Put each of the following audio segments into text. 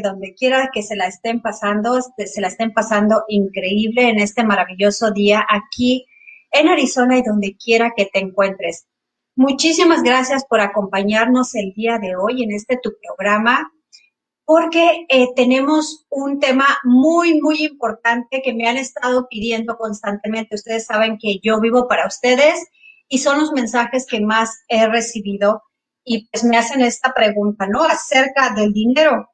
donde quiera que se la estén pasando, se la estén pasando increíble en este maravilloso día aquí en Arizona y donde quiera que te encuentres. Muchísimas gracias por acompañarnos el día de hoy en este tu programa, porque eh, tenemos un tema muy, muy importante que me han estado pidiendo constantemente. Ustedes saben que yo vivo para ustedes y son los mensajes que más he recibido y pues me hacen esta pregunta, ¿no? Acerca del dinero.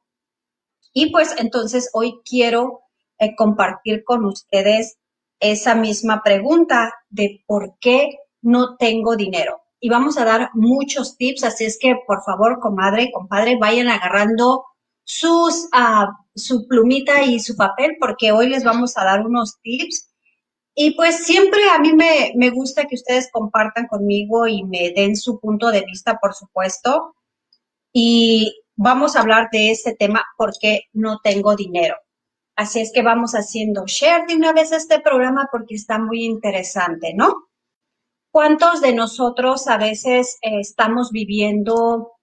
Y pues entonces hoy quiero eh, compartir con ustedes esa misma pregunta de por qué no tengo dinero. Y vamos a dar muchos tips, así es que por favor, comadre, compadre, vayan agarrando sus, uh, su plumita y su papel porque hoy les vamos a dar unos tips y pues siempre a mí me, me, gusta que ustedes compartan conmigo y me den su punto de vista, por supuesto. Y vamos a hablar de este tema porque no tengo dinero. Así es que vamos haciendo share de una vez este programa porque está muy interesante, ¿no? ¿Cuántos de nosotros a veces eh, estamos viviendo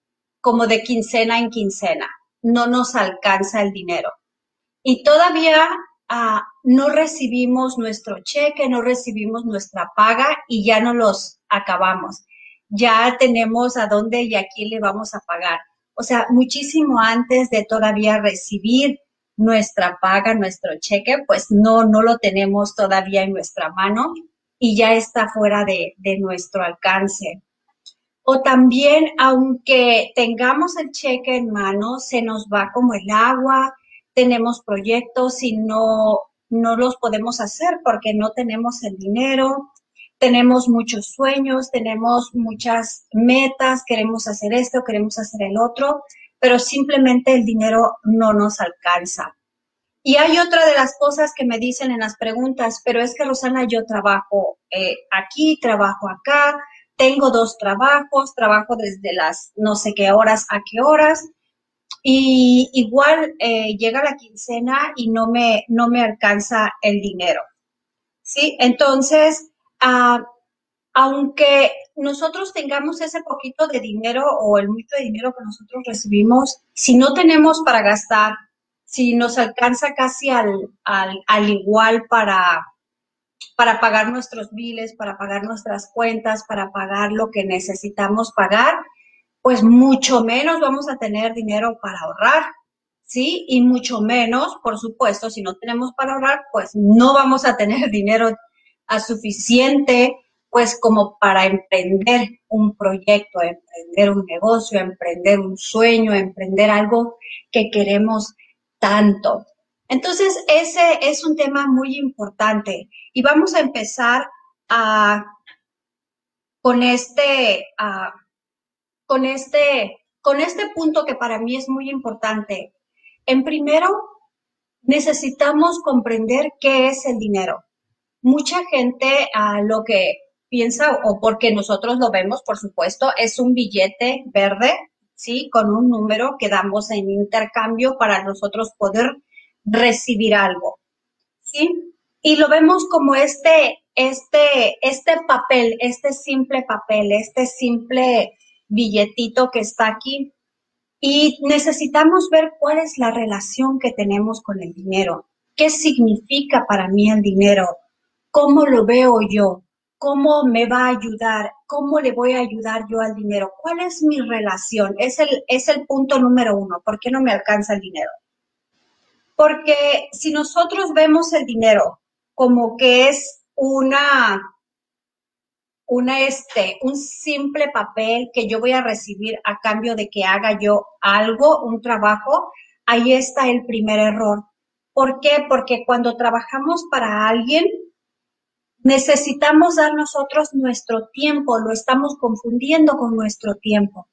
como de quincena en quincena? No nos alcanza el dinero. Y todavía no recibimos nuestro cheque, no recibimos nuestra paga y ya no los acabamos. Ya tenemos a dónde y a quién le vamos a pagar. O sea, muchísimo antes de todavía recibir nuestra paga, nuestro cheque, pues no, no lo tenemos todavía en nuestra mano y ya está fuera de, nuestro alcance. O también, aunque tengamos el cheque en mano, se nos va como el agua, tenemos proyectos y no, no los podemos hacer porque no tenemos el dinero, tenemos muchos sueños, tenemos muchas metas, queremos hacer esto, queremos hacer el otro, pero simplemente el dinero no nos alcanza. Y hay otra de las cosas que me dicen en las preguntas, pero es que Rosana, yo trabajo eh, aquí, trabajo acá, tengo dos trabajos, trabajo desde las no sé qué horas a qué horas, y igual eh, llega la quincena y no me, no me alcanza el dinero. ¿Sí? Entonces, ah, aunque nosotros tengamos ese poquito de dinero o el mucho de dinero que nosotros recibimos, si no tenemos para gastar, si nos alcanza casi al, al, al igual para, para pagar nuestros biles, para pagar nuestras cuentas, para pagar lo que necesitamos pagar, pues mucho menos vamos a tener dinero para ahorrar, ¿sí? Y mucho menos, por supuesto, si no tenemos para ahorrar, pues no vamos a tener dinero a suficiente, pues como para emprender un proyecto, emprender un negocio, emprender un sueño, emprender algo que queremos tanto. Entonces, ese es un tema muy importante y vamos a empezar a, con este, con este, con este punto que para mí es muy importante. En primero, necesitamos comprender qué es el dinero. Mucha gente a lo que piensa, o porque nosotros lo vemos, por supuesto, es un billete verde, ¿sí? Con un número que damos en intercambio para nosotros poder recibir algo, ¿sí? Y lo vemos como este, este, este papel, este simple papel, este simple billetito que está aquí. Y necesitamos ver cuál es la relación que tenemos con el dinero. ¿Qué significa para mí el dinero? ¿Cómo lo veo yo? ¿Cómo me va a ayudar? ¿Cómo le voy a ayudar yo al dinero? ¿Cuál es mi relación? Es el, es el punto número uno. ¿Por qué no me alcanza el dinero? Porque si nosotros vemos el dinero como que es una una, este, un simple papel que yo voy a recibir a cambio de que haga yo algo, un trabajo, ahí está el primer error. ¿Por qué? Porque cuando trabajamos para alguien, necesitamos dar nosotros nuestro tiempo, lo estamos confundiendo con nuestro tiempo.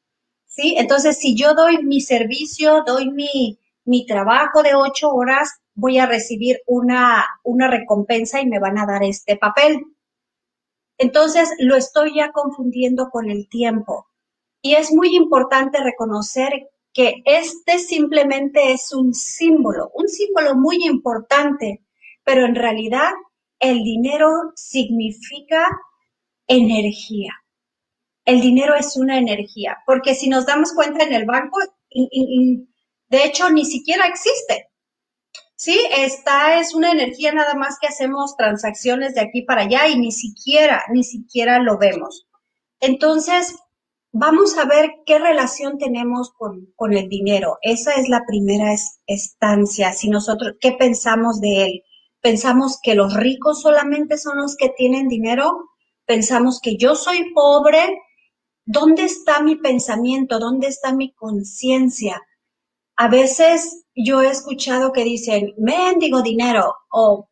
¿Sí? Entonces, si yo doy mi servicio, doy mi, mi trabajo de ocho horas, voy a recibir una, una recompensa y me van a dar este papel. Entonces lo estoy ya confundiendo con el tiempo. Y es muy importante reconocer que este simplemente es un símbolo, un símbolo muy importante, pero en realidad el dinero significa energía. El dinero es una energía, porque si nos damos cuenta en el banco, de hecho ni siquiera existe. Sí, esta es una energía nada más que hacemos transacciones de aquí para allá y ni siquiera, ni siquiera lo vemos. Entonces, vamos a ver qué relación tenemos con, con el dinero. Esa es la primera estancia. Si nosotros, ¿qué pensamos de él? Pensamos que los ricos solamente son los que tienen dinero. Pensamos que yo soy pobre. ¿Dónde está mi pensamiento? ¿Dónde está mi conciencia? A veces yo he escuchado que dicen, mendigo dinero o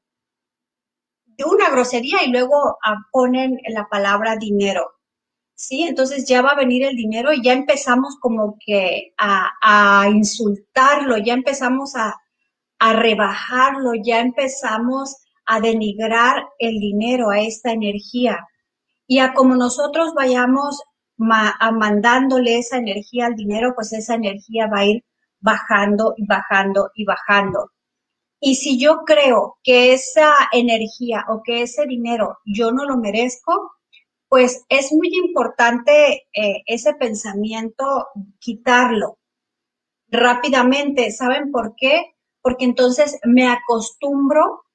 de una grosería y luego ponen la palabra dinero. ¿Sí? Entonces ya va a venir el dinero y ya empezamos como que a, insultarlo, ya empezamos a, a rebajarlo, ya empezamos a denigrar el dinero, a esta energía. Y a como nosotros vayamos a mandándole esa energía al dinero, pues esa energía va a ir bajando y bajando y bajando. Y si yo creo que esa energía o que ese dinero yo no lo merezco, pues es muy importante eh, ese pensamiento quitarlo rápidamente. ¿Saben por qué? Porque entonces me acostumbro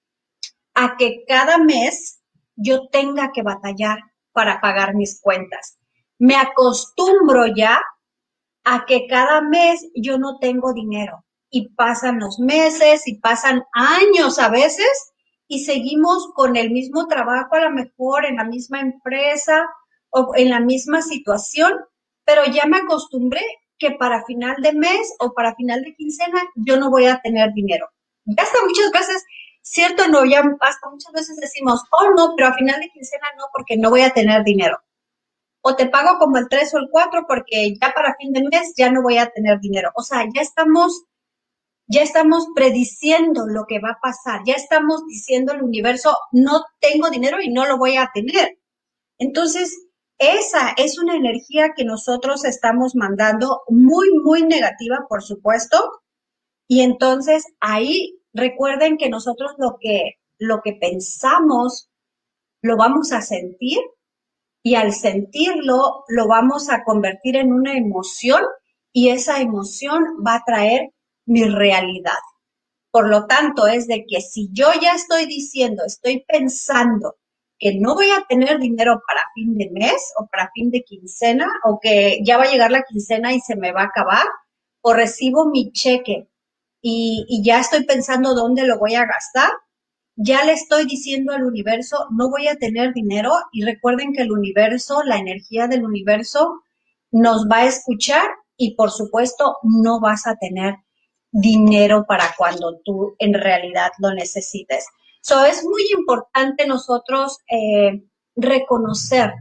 a que cada mes yo tenga que batallar para pagar mis cuentas. Me acostumbro ya a que cada mes yo no tengo dinero y pasan los meses y pasan años a veces y seguimos con el mismo trabajo a lo mejor en la misma empresa o en la misma situación, pero ya me acostumbré que para final de mes o para final de quincena yo no voy a tener dinero. Ya hasta muchas veces, cierto, no, ya hasta muchas veces decimos, oh no, pero a final de quincena no, porque no voy a tener dinero o te pago como el 3 o el 4 porque ya para fin de mes ya no voy a tener dinero. O sea, ya estamos, ya estamos prediciendo lo que va a pasar, ya estamos diciendo al universo, no tengo dinero y no lo voy a tener. Entonces, esa es una energía que nosotros estamos mandando muy, muy negativa, por supuesto. Y entonces ahí recuerden que nosotros lo que, lo que pensamos lo vamos a sentir y al sentirlo lo vamos a convertir en una emoción y esa emoción va a traer mi realidad. Por lo tanto, es de que si yo ya estoy diciendo, estoy pensando que no voy a tener dinero para fin de mes o para fin de quincena o que ya va a llegar la quincena y se me va a acabar, o recibo mi cheque y, y ya estoy pensando dónde lo voy a gastar, ya le estoy diciendo al universo, no voy a tener dinero y recuerden que el universo, la energía del universo nos va a escuchar y por supuesto no vas a tener dinero para cuando tú en realidad lo necesites. So, es muy importante nosotros eh, reconocer,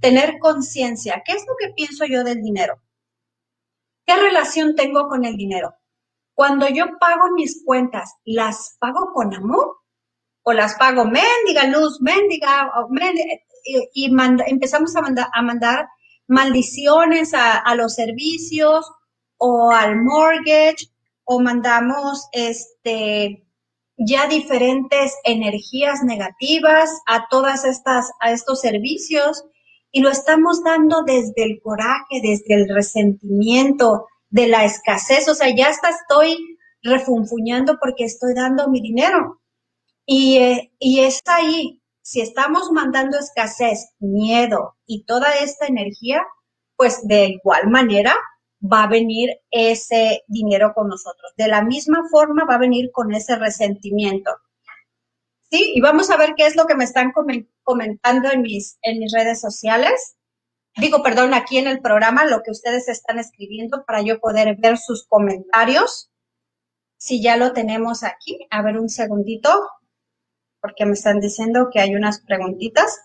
tener conciencia. ¿Qué es lo que pienso yo del dinero? ¿Qué relación tengo con el dinero? Cuando yo pago mis cuentas, ¿las pago con amor o las pago mendiga luz, mendiga, y, empezamos a, a mandar maldiciones a, los servicios o al mortgage o mandamos este ya diferentes energías negativas a todas estas a estos servicios y lo estamos dando desde el coraje, desde el resentimiento, de la escasez, o sea, ya hasta estoy refunfuñando porque estoy dando mi dinero. Y, eh, y es ahí, si estamos mandando escasez, miedo y toda esta energía, pues de igual manera va a venir ese dinero con nosotros. De la misma forma va a venir con ese resentimiento. Sí, y vamos a ver qué es lo que me están comentando en mis, en mis redes sociales. Digo, perdón, aquí en el programa, lo que ustedes están escribiendo para yo poder ver sus comentarios. Si ya lo tenemos aquí, a ver un segundito porque me están diciendo que hay unas preguntitas.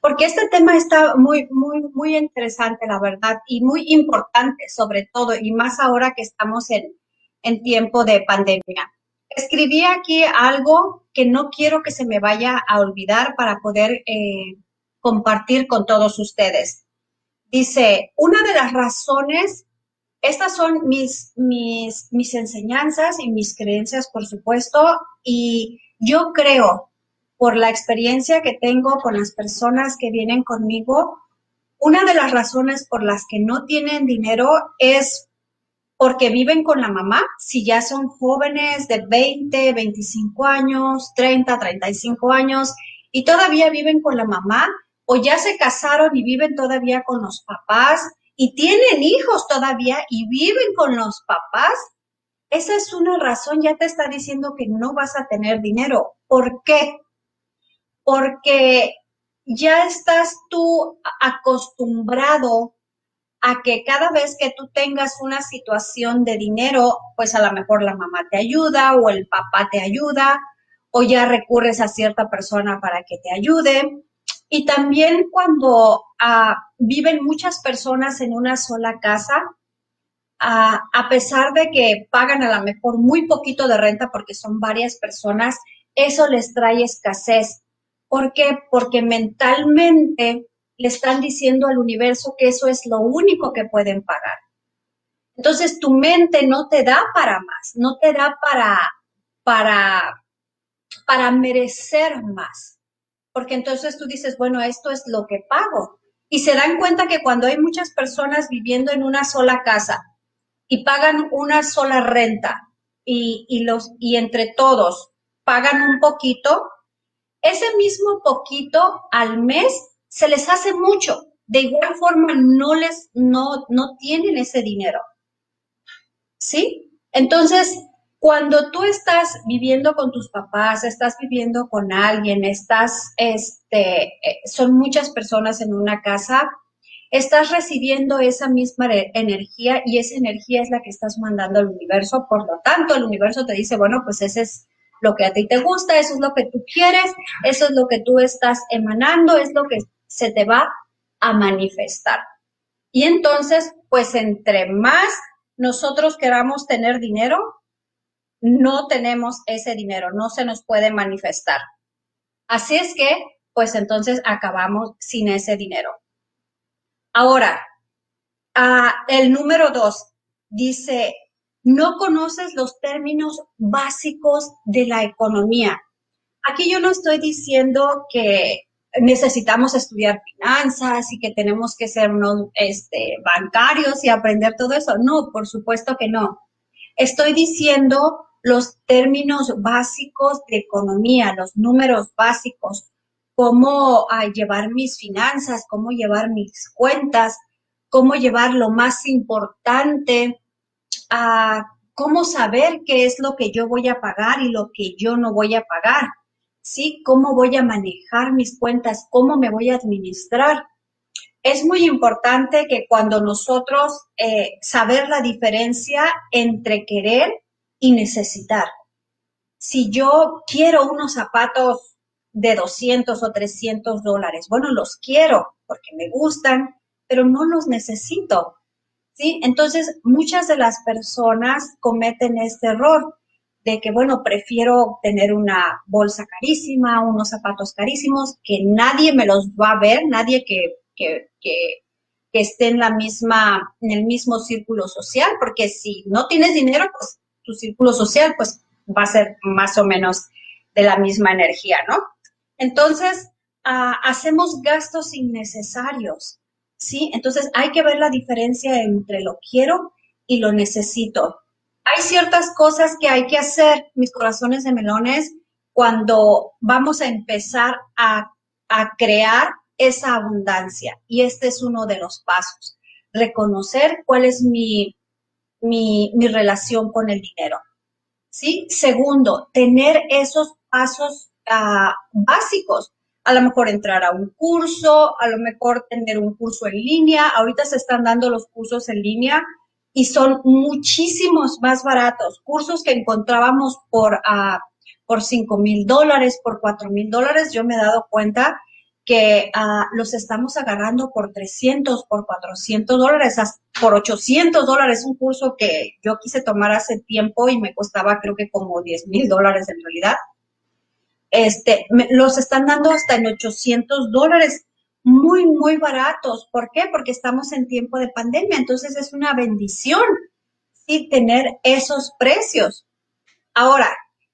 Porque este tema está muy, muy, muy interesante, la verdad, y muy importante, sobre todo, y más ahora que estamos en, en tiempo de pandemia. Escribí aquí algo que no quiero que se me vaya a olvidar para poder eh, compartir con todos ustedes. Dice, una de las razones estas son mis, mis, mis enseñanzas y mis creencias, por supuesto, y yo creo por la experiencia que tengo con las personas que vienen conmigo, una de las razones por las que no tienen dinero es porque viven con la mamá, si ya son jóvenes de 20, 25 años, 30, 35 años y todavía viven con la mamá o ya se casaron y viven todavía con los papás y tienen hijos todavía y viven con los papás, esa es una razón, ya te está diciendo que no vas a tener dinero. ¿Por qué? Porque ya estás tú acostumbrado a que cada vez que tú tengas una situación de dinero, pues a lo mejor la mamá te ayuda o el papá te ayuda o ya recurres a cierta persona para que te ayude. Y también cuando ah, viven muchas personas en una sola casa, ah, a pesar de que pagan a lo mejor muy poquito de renta porque son varias personas, eso les trae escasez. ¿Por qué? Porque mentalmente le están diciendo al universo que eso es lo único que pueden pagar. Entonces tu mente no te da para más, no te da para, para, para merecer más. Porque entonces tú dices, bueno, esto es lo que pago. Y se dan cuenta que cuando hay muchas personas viviendo en una sola casa y pagan una sola renta y, y los, y entre todos pagan un poquito, ese mismo poquito al mes se les hace mucho. De igual forma, no les, no, no tienen ese dinero. ¿Sí? Entonces, cuando tú estás viviendo con tus papás, estás viviendo con alguien, estás, este, eh, son muchas personas en una casa, estás recibiendo esa misma energía y esa energía es la que estás mandando al universo. Por lo tanto, el universo te dice, bueno, pues ese es lo que a ti te gusta, eso es lo que tú quieres, eso es lo que tú estás emanando, es lo que se te va a manifestar. Y entonces, pues entre más nosotros queramos tener dinero, no tenemos ese dinero, no se nos puede manifestar. Así es que, pues entonces acabamos sin ese dinero. Ahora, ah, el número dos dice, no conoces los términos básicos de la economía. Aquí yo no estoy diciendo que necesitamos estudiar finanzas y que tenemos que ser unos este, bancarios y aprender todo eso. No, por supuesto que no. Estoy diciendo los términos básicos de economía, los números básicos, cómo ah, llevar mis finanzas, cómo llevar mis cuentas, cómo llevar lo más importante, a cómo saber qué es lo que yo voy a pagar y lo que yo no voy a pagar ¿sí? ¿Cómo voy a manejar mis cuentas? ¿Cómo me voy a administrar? Es muy importante que cuando nosotros eh, saber la diferencia entre querer y necesitar. Si yo quiero unos zapatos de 200 o 300 dólares, bueno, los quiero porque me gustan, pero no los necesito. Entonces, muchas de las personas cometen este error de que, bueno, prefiero tener una bolsa carísima, unos zapatos carísimos, que nadie me los va a ver, nadie que, que, que, esté en la misma, en el mismo círculo social, porque si no tienes dinero, pues tu círculo social, pues va a ser más o menos de la misma energía, ¿no? Entonces, ah, hacemos gastos innecesarios, ¿sí? Entonces, hay que ver la diferencia entre lo quiero y lo necesito hay ciertas cosas que hay que hacer, mis corazones de melones, cuando vamos a empezar a, crear esa abundancia. Y este es uno de los pasos. Reconocer cuál es mi, mi, relación con el dinero. ¿Sí? Segundo, tener esos pasos ah, básicos. A lo mejor entrar a un curso, a lo mejor tener un curso en línea. Ahorita se están dando los cursos en línea y son muchísimos más baratos. Cursos que encontrábamos por, uh, por 5 mil dólares, por 4 mil dólares, yo me he dado cuenta que uh, los estamos agarrando por 300, por 400 dólares, por 800 dólares, un curso que yo quise tomar hace tiempo y me costaba creo que como 10 mil dólares en realidad. Este, los están dando hasta en 800 dólares muy, muy baratos. ¿Por qué? Porque estamos en tiempo de pandemia. Entonces es una bendición, sí, tener esos precios. Ahora,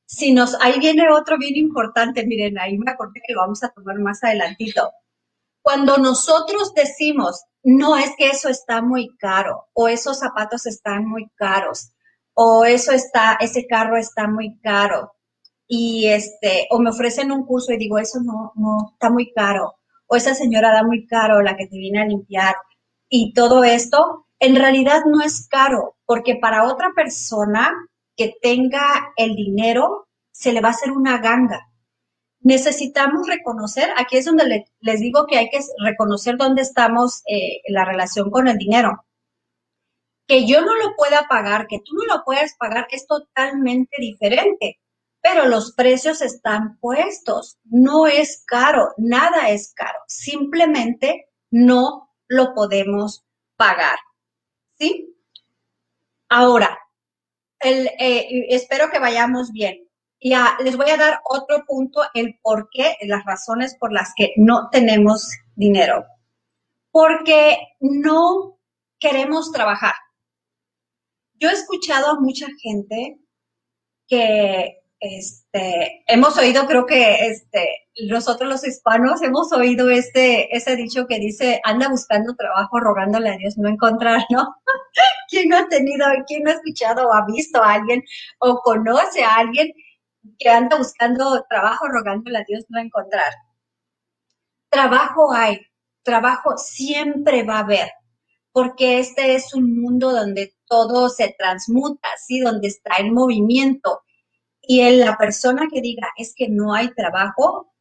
si nos, ahí viene otro bien importante, miren, ahí me acordé que lo vamos a tomar más adelantito. Cuando nosotros decimos, no es que eso está muy caro, o esos zapatos están muy caros, o eso está, ese carro está muy caro, y este, o me ofrecen un curso y digo, eso no, no, está muy caro, o esa señora da muy caro la que te viene a limpiar, y todo esto, en realidad no es caro, porque para otra persona que tenga el dinero, se le va a hacer una ganga. Necesitamos reconocer, aquí es donde les digo que hay que reconocer dónde estamos eh, en la relación con el dinero. Que yo no lo pueda pagar, que tú no lo puedes pagar, es totalmente diferente, pero los precios están puestos. No es caro, nada es caro, simplemente no lo podemos pagar. ¿Sí? Ahora, eh, espero que vayamos bien. Ya les voy a dar otro punto, el por qué, las razones por las que no tenemos dinero. Porque no queremos trabajar. Yo he escuchado a mucha gente que este, hemos oído, creo que este, nosotros los hispanos hemos oído este, ese dicho que dice, anda buscando trabajo rogándole a Dios no encontrar, ¿no? ¿Quién no ha tenido, quién no ha escuchado o ha visto a alguien o conoce a alguien que anda buscando trabajo rogándole a Dios no encontrar? Trabajo hay, trabajo siempre va a haber, porque este es un mundo donde todo se transmuta, ¿sí? Donde está el movimiento y en la persona que diga es que no hay trabajo,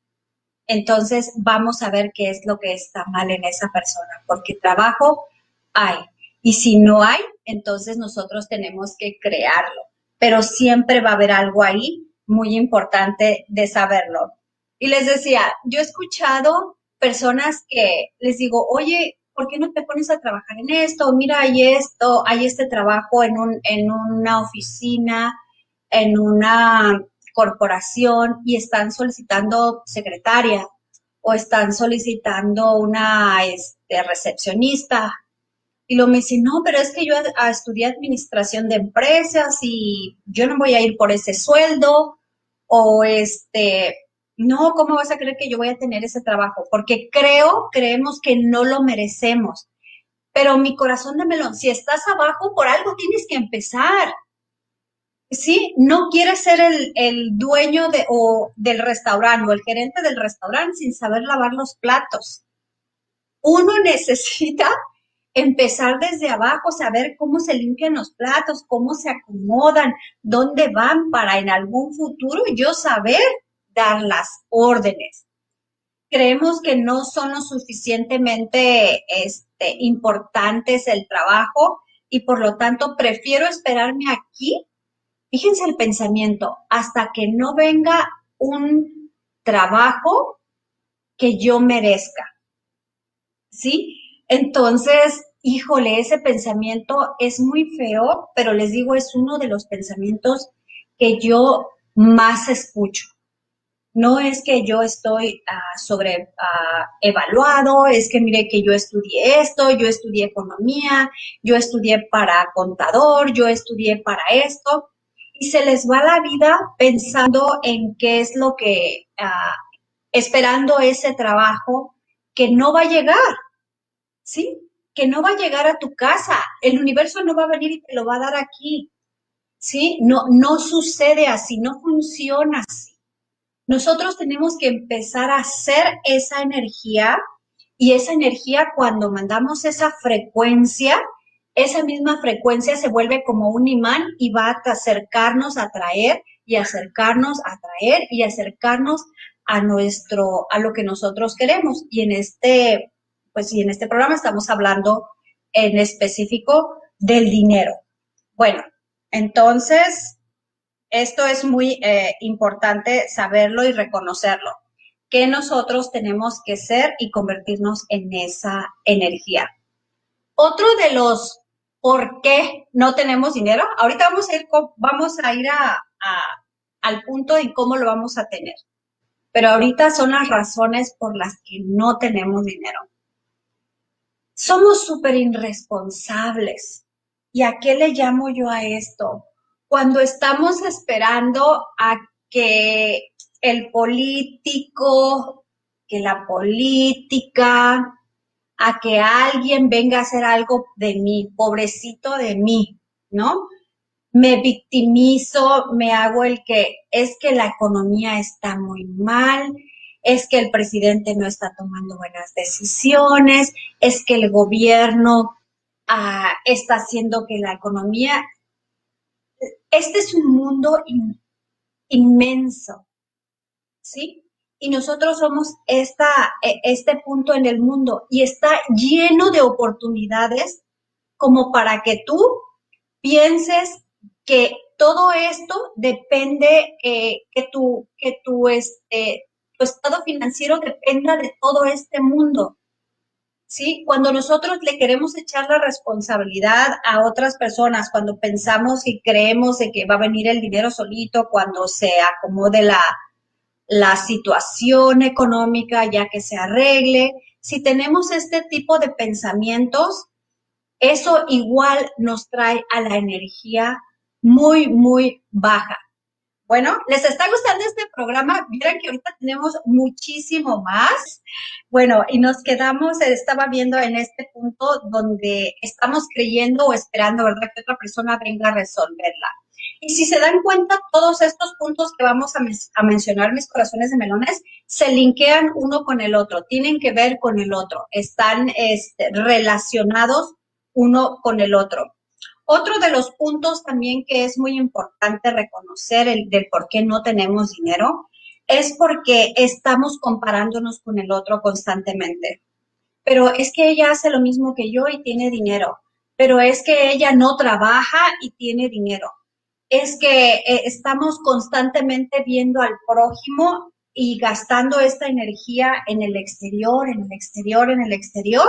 entonces vamos a ver qué es lo que está mal en esa persona, porque trabajo hay. Y si no hay, entonces nosotros tenemos que crearlo. Pero siempre va a haber algo ahí muy importante de saberlo. Y les decía, yo he escuchado personas que les digo, oye, ¿por qué no te pones a trabajar en esto? Mira, hay esto, hay este trabajo en, un, en una oficina, en una corporación y están solicitando secretaria o están solicitando una este, recepcionista. Y lo me dice, no, pero es que yo estudié administración de empresas y yo no voy a ir por ese sueldo. O este, no, ¿cómo vas a creer que yo voy a tener ese trabajo? Porque creo, creemos que no lo merecemos. Pero mi corazón de melón, si estás abajo, por algo tienes que empezar. Sí, no quiere ser el, dueño de, o del restaurante o el gerente del restaurante sin saber lavar los platos. Uno necesita empezar desde abajo, saber cómo se limpian los platos, cómo se acomodan, dónde van para en algún futuro yo saber dar las órdenes. Creemos que no son lo suficientemente este, importantes el trabajo y por lo tanto prefiero esperarme aquí Fíjense el pensamiento, hasta que no venga un trabajo que yo merezca. ¿Sí? Entonces, híjole, ese pensamiento es muy feo, pero les digo, es uno de los pensamientos que yo más escucho. No es que yo estoy uh, sobre ah, evaluado, es que mire que yo estudié esto, yo estudié economía, yo estudié para contador, yo estudié para esto y se les va la vida pensando en qué es lo que, ah, esperando ese trabajo que no va a llegar, ¿sí? Que no va a llegar a tu casa. El universo no va a venir y te lo va a dar aquí, ¿sí? No, no sucede así, no funciona así. Nosotros tenemos que empezar a hacer esa energía y esa energía cuando mandamos esa frecuencia, esa misma frecuencia se vuelve como un imán y va a acercarnos, a atraer y acercarnos, a atraer y acercarnos a nuestro, a lo que nosotros queremos. Y en este, pues y en este programa estamos hablando en específico del dinero. Bueno, entonces, esto es muy eh, importante saberlo y reconocerlo, que nosotros tenemos que ser y convertirnos en esa energía. Otro de los por qué no tenemos dinero. Ahorita vamos a ir, a al punto de cómo lo vamos a tener. Pero ahorita son las razones por las que no tenemos dinero. Somos súper irresponsables. ¿Y a qué le llamo yo a esto? Cuando estamos esperando a que el político, que la política, a que alguien venga a hacer algo de mí, pobrecito de mí, ¿no? Me victimizo, me hago el que es que la economía está muy mal, es que el presidente no está tomando buenas decisiones, es que el gobierno ah, está haciendo que la economía... Este es un mundo inmenso, ¿sí? Y nosotros somos esta, e, este punto en el mundo y está lleno de oportunidades como para que tú pienses que todo esto depende, eh, que, tu, que tu, este, tu estado financiero dependa de todo este mundo. ¿Sí? Cuando nosotros le queremos echar la responsabilidad a otras personas, cuando pensamos y creemos de que va a venir el dinero solito, cuando se acomode la, la situación económica ya que se arregle. Si tenemos este tipo de pensamientos, eso igual nos trae a la energía muy, muy baja. Bueno, ¿les está gustando este programa? Miren que ahorita tenemos muchísimo más. Bueno, y nos quedamos, estaba viendo en este punto donde estamos creyendo o esperando, ¿verdad? Que otra persona venga a resolverla. Y si se dan cuenta, todos estos puntos que vamos a, mencionar, mis corazones de melones, se linkean uno con el otro, tienen que ver con el otro, están este, relacionados uno con el otro. Otro de los puntos también que es muy importante reconocer el del por qué no tenemos dinero es porque estamos comparándonos con el otro constantemente. Pero es que ella hace lo mismo que yo y tiene dinero. Pero es que ella no trabaja y tiene dinero es que eh, estamos constantemente viendo al prójimo y gastando esta energía en el exterior, en el exterior, en el exterior.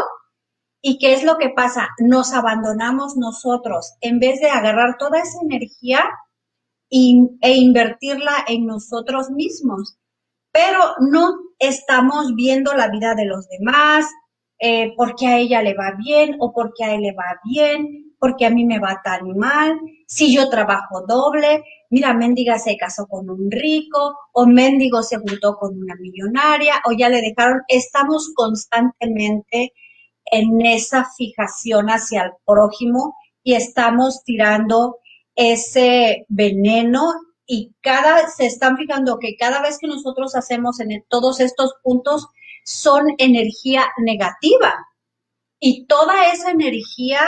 ¿Y qué es lo que pasa? Nos abandonamos nosotros en vez de agarrar toda esa energía e invertirla en nosotros mismos. Pero no estamos viendo la vida de los demás, eh, porque a ella le va bien o porque a él le va bien, porque a mí me va tan mal, si yo trabajo doble, mira, Méndiga se casó con un rico, o Méndigo se juntó con una millonaria, o ya le dejaron, estamos constantemente en esa fijación hacia el prójimo y estamos tirando ese veneno y cada, se están fijando que cada vez que nosotros hacemos en todos estos puntos son energía negativa. Y toda esa energía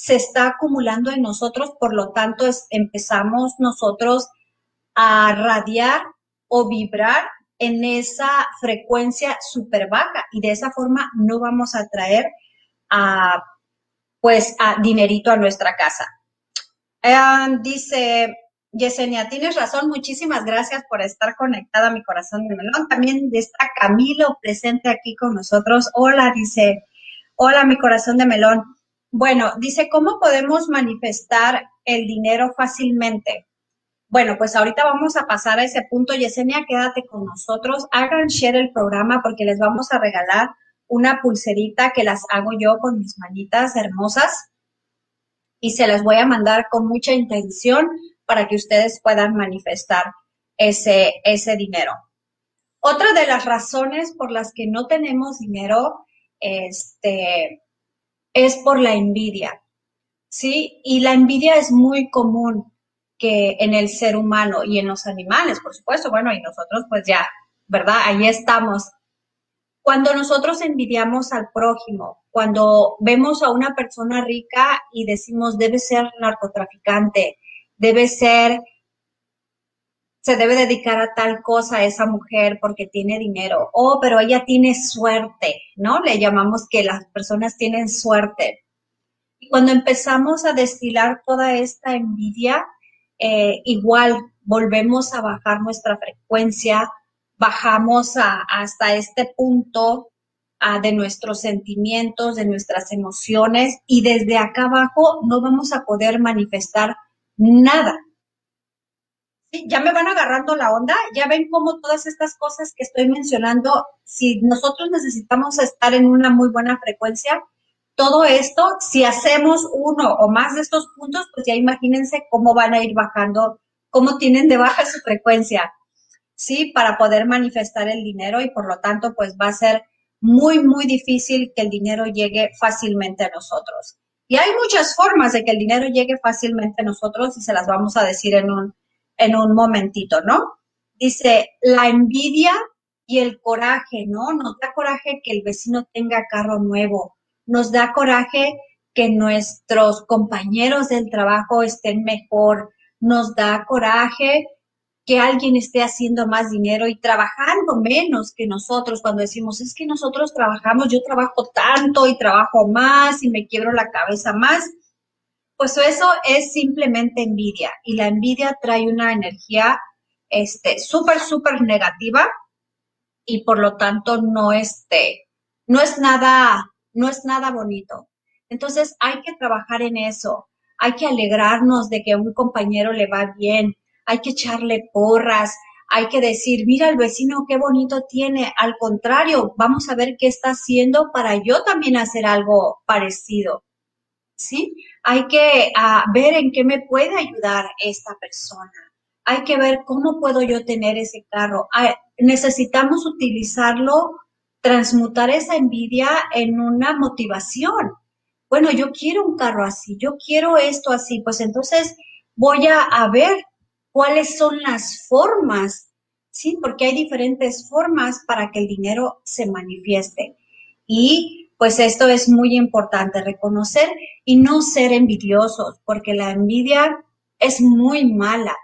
se está acumulando en nosotros, por lo tanto empezamos nosotros a radiar o vibrar en esa frecuencia súper baja y de esa forma no vamos a traer a, pues a dinerito a nuestra casa. dice Yesenia, tienes razón, muchísimas gracias por estar conectada a mi corazón de melón. También está Camilo presente aquí con nosotros. Hola, dice, hola mi corazón de melón. Bueno, dice, ¿cómo podemos manifestar el dinero fácilmente? Bueno, pues ahorita vamos a pasar a ese punto. Yesenia, quédate con nosotros. Hagan share el programa porque les vamos a regalar una pulserita que las hago yo con mis manitas hermosas y se las voy a mandar con mucha intención para que ustedes puedan manifestar ese, ese dinero. Otra de las razones por las que no tenemos dinero, este, es por la envidia, ¿sí? Y la envidia es muy común que en el ser humano y en los animales, por supuesto, bueno, y nosotros pues ya, ¿verdad? Ahí estamos. Cuando nosotros envidiamos al prójimo, cuando vemos a una persona rica y decimos debe ser narcotraficante, debe ser se debe dedicar a tal cosa a esa mujer porque tiene dinero. Oh, pero ella tiene suerte, ¿no? Le llamamos que las personas tienen suerte. Y cuando empezamos a destilar toda esta envidia, eh, igual volvemos a bajar nuestra frecuencia, bajamos hasta este punto de nuestros sentimientos, de nuestras emociones y desde acá abajo no vamos a poder manifestar nada ya me van agarrando la onda, ya ven cómo todas estas cosas que estoy mencionando, si nosotros necesitamos estar en una muy buena frecuencia, todo esto, si hacemos uno o más de estos puntos, pues ya imagínense cómo van a ir bajando, cómo tienen de baja su frecuencia. ¿sí? Para poder manifestar el dinero y por lo tanto, pues va a ser muy, muy difícil que el dinero llegue fácilmente a nosotros. Y hay muchas formas de que el dinero llegue fácilmente a nosotros y se las vamos a decir en un, en un momentito, ¿no? Dice, la envidia y el coraje, ¿no? Nos da coraje que el vecino tenga carro nuevo, nos da coraje que nuestros compañeros del trabajo estén mejor, nos da coraje que alguien esté haciendo más dinero y trabajando menos que nosotros. Cuando decimos, es que nosotros trabajamos, yo trabajo tanto y trabajo más y me quiebro la cabeza más, pues eso es simplemente envidia. Y la envidia trae una energía este, súper, súper negativa y por lo tanto no, este, no es nada, no es nada bonito. Entonces hay que trabajar en eso. Hay que alegrarnos de que a un compañero le va bien, hay que echarle porras, hay que decir, mira el vecino qué bonito tiene. Al contrario, vamos a ver qué está haciendo para yo también hacer algo parecido. ¿Sí? Hay que ah, ver en qué me puede ayudar esta persona. Hay que ver cómo puedo yo tener ese carro. Ah, necesitamos utilizarlo, transmutar esa envidia en una motivación. Bueno, yo quiero un carro así, yo quiero esto así, pues entonces voy a, a ver cuáles son las formas, ¿sí? Porque hay diferentes formas para que el dinero se manifieste. Y pues esto es muy importante, reconocer y no ser envidiosos, porque la envidia es muy mala.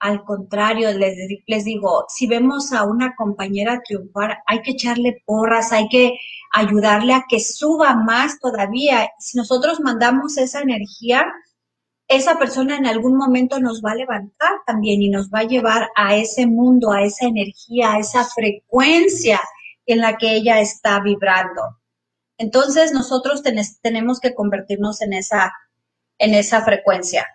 Al contrario, les, les, digo, si vemos a una compañera triunfar, hay que echarle porras, hay que ayudarle a que suba más todavía. Si nosotros mandamos esa energía, esa persona en algún momento nos va a levantar también y nos va a llevar a ese mundo, a esa energía, a esa frecuencia en la que ella está vibrando. Entonces nosotros tenemos que convertirnos en esa, en esa frecuencia.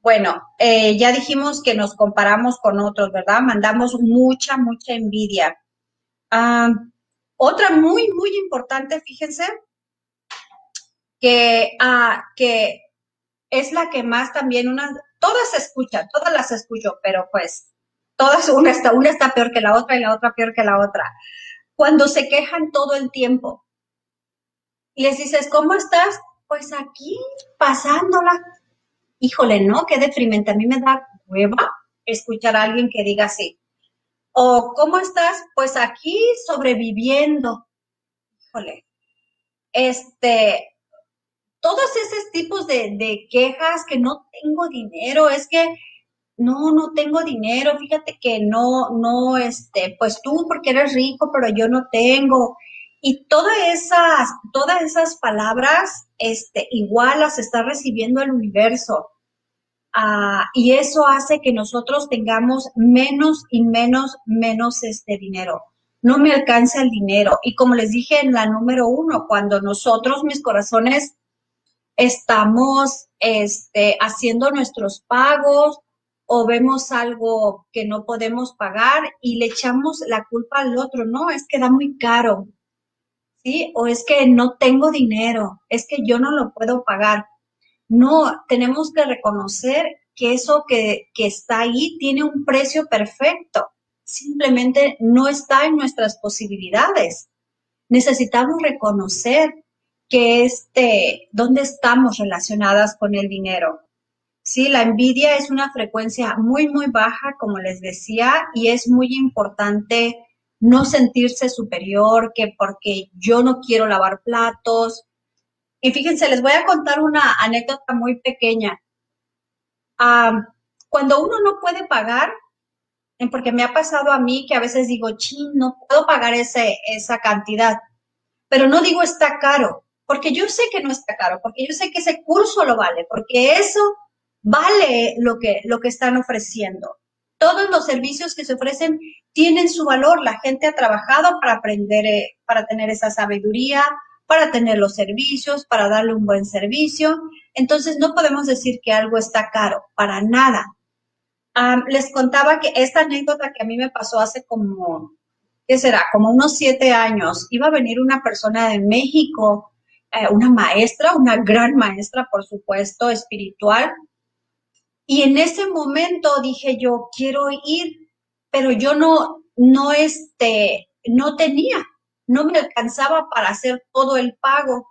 Bueno, eh, ya dijimos que nos comparamos con otros, ¿verdad? Mandamos mucha, mucha envidia. Ah, otra muy, muy importante, fíjense, que, uh, que es la que más también una, todas se escuchan, todas las escucho, pero pues todas, una está, una está peor que la otra y la otra peor que la otra. Cuando se quejan todo el tiempo y les dices, ¿cómo estás? Pues aquí, pasándola. Híjole, ¿no? Qué deprimente. A mí me da hueva escuchar a alguien que diga así. O, ¿cómo estás? Pues aquí sobreviviendo. Híjole. Este, todos esos tipos de, quejas que no tengo dinero, es que no, no tengo dinero, fíjate que no, no, este, pues tú porque eres rico, pero yo no tengo. Y todas esas, todas esas palabras, este, igual las está recibiendo el universo. Ah, y eso hace que nosotros tengamos menos y menos, menos este dinero. No me alcanza el dinero. Y como les dije en la número uno, cuando nosotros, mis corazones, estamos este, haciendo nuestros pagos o vemos algo que no podemos pagar y le echamos la culpa al otro, no, es que da muy caro, ¿sí? O es que no tengo dinero, es que yo no lo puedo pagar. No, tenemos que reconocer que eso que, que está ahí tiene un precio perfecto, simplemente no está en nuestras posibilidades. Necesitamos reconocer que este, dónde estamos relacionadas con el dinero. Sí, la envidia es una frecuencia muy, muy baja, como les decía, y es muy importante no sentirse superior, que porque yo no quiero lavar platos. Y fíjense, les voy a contar una anécdota muy pequeña. cuando uno no puede pagar, porque me ha pasado a mí que a veces digo, ching, no puedo pagar ese, esa cantidad, pero no digo está caro, porque yo sé que no está caro, porque yo sé que ese curso lo vale, porque eso vale lo que, lo que están ofreciendo. Todos los servicios que se ofrecen tienen su valor. La gente ha trabajado para aprender, eh, para tener esa sabiduría, para tener los servicios, para darle un buen servicio. Entonces, no podemos decir que algo está caro, para nada. les contaba que esta anécdota que a mí me pasó hace como, ¿qué será? Como unos siete años. Iba a venir una persona de México eh, una maestra, una gran maestra, por supuesto, espiritual. Y en ese momento dije yo, quiero ir, pero yo no, no, este, no tenía, no me alcanzaba para hacer todo el pago.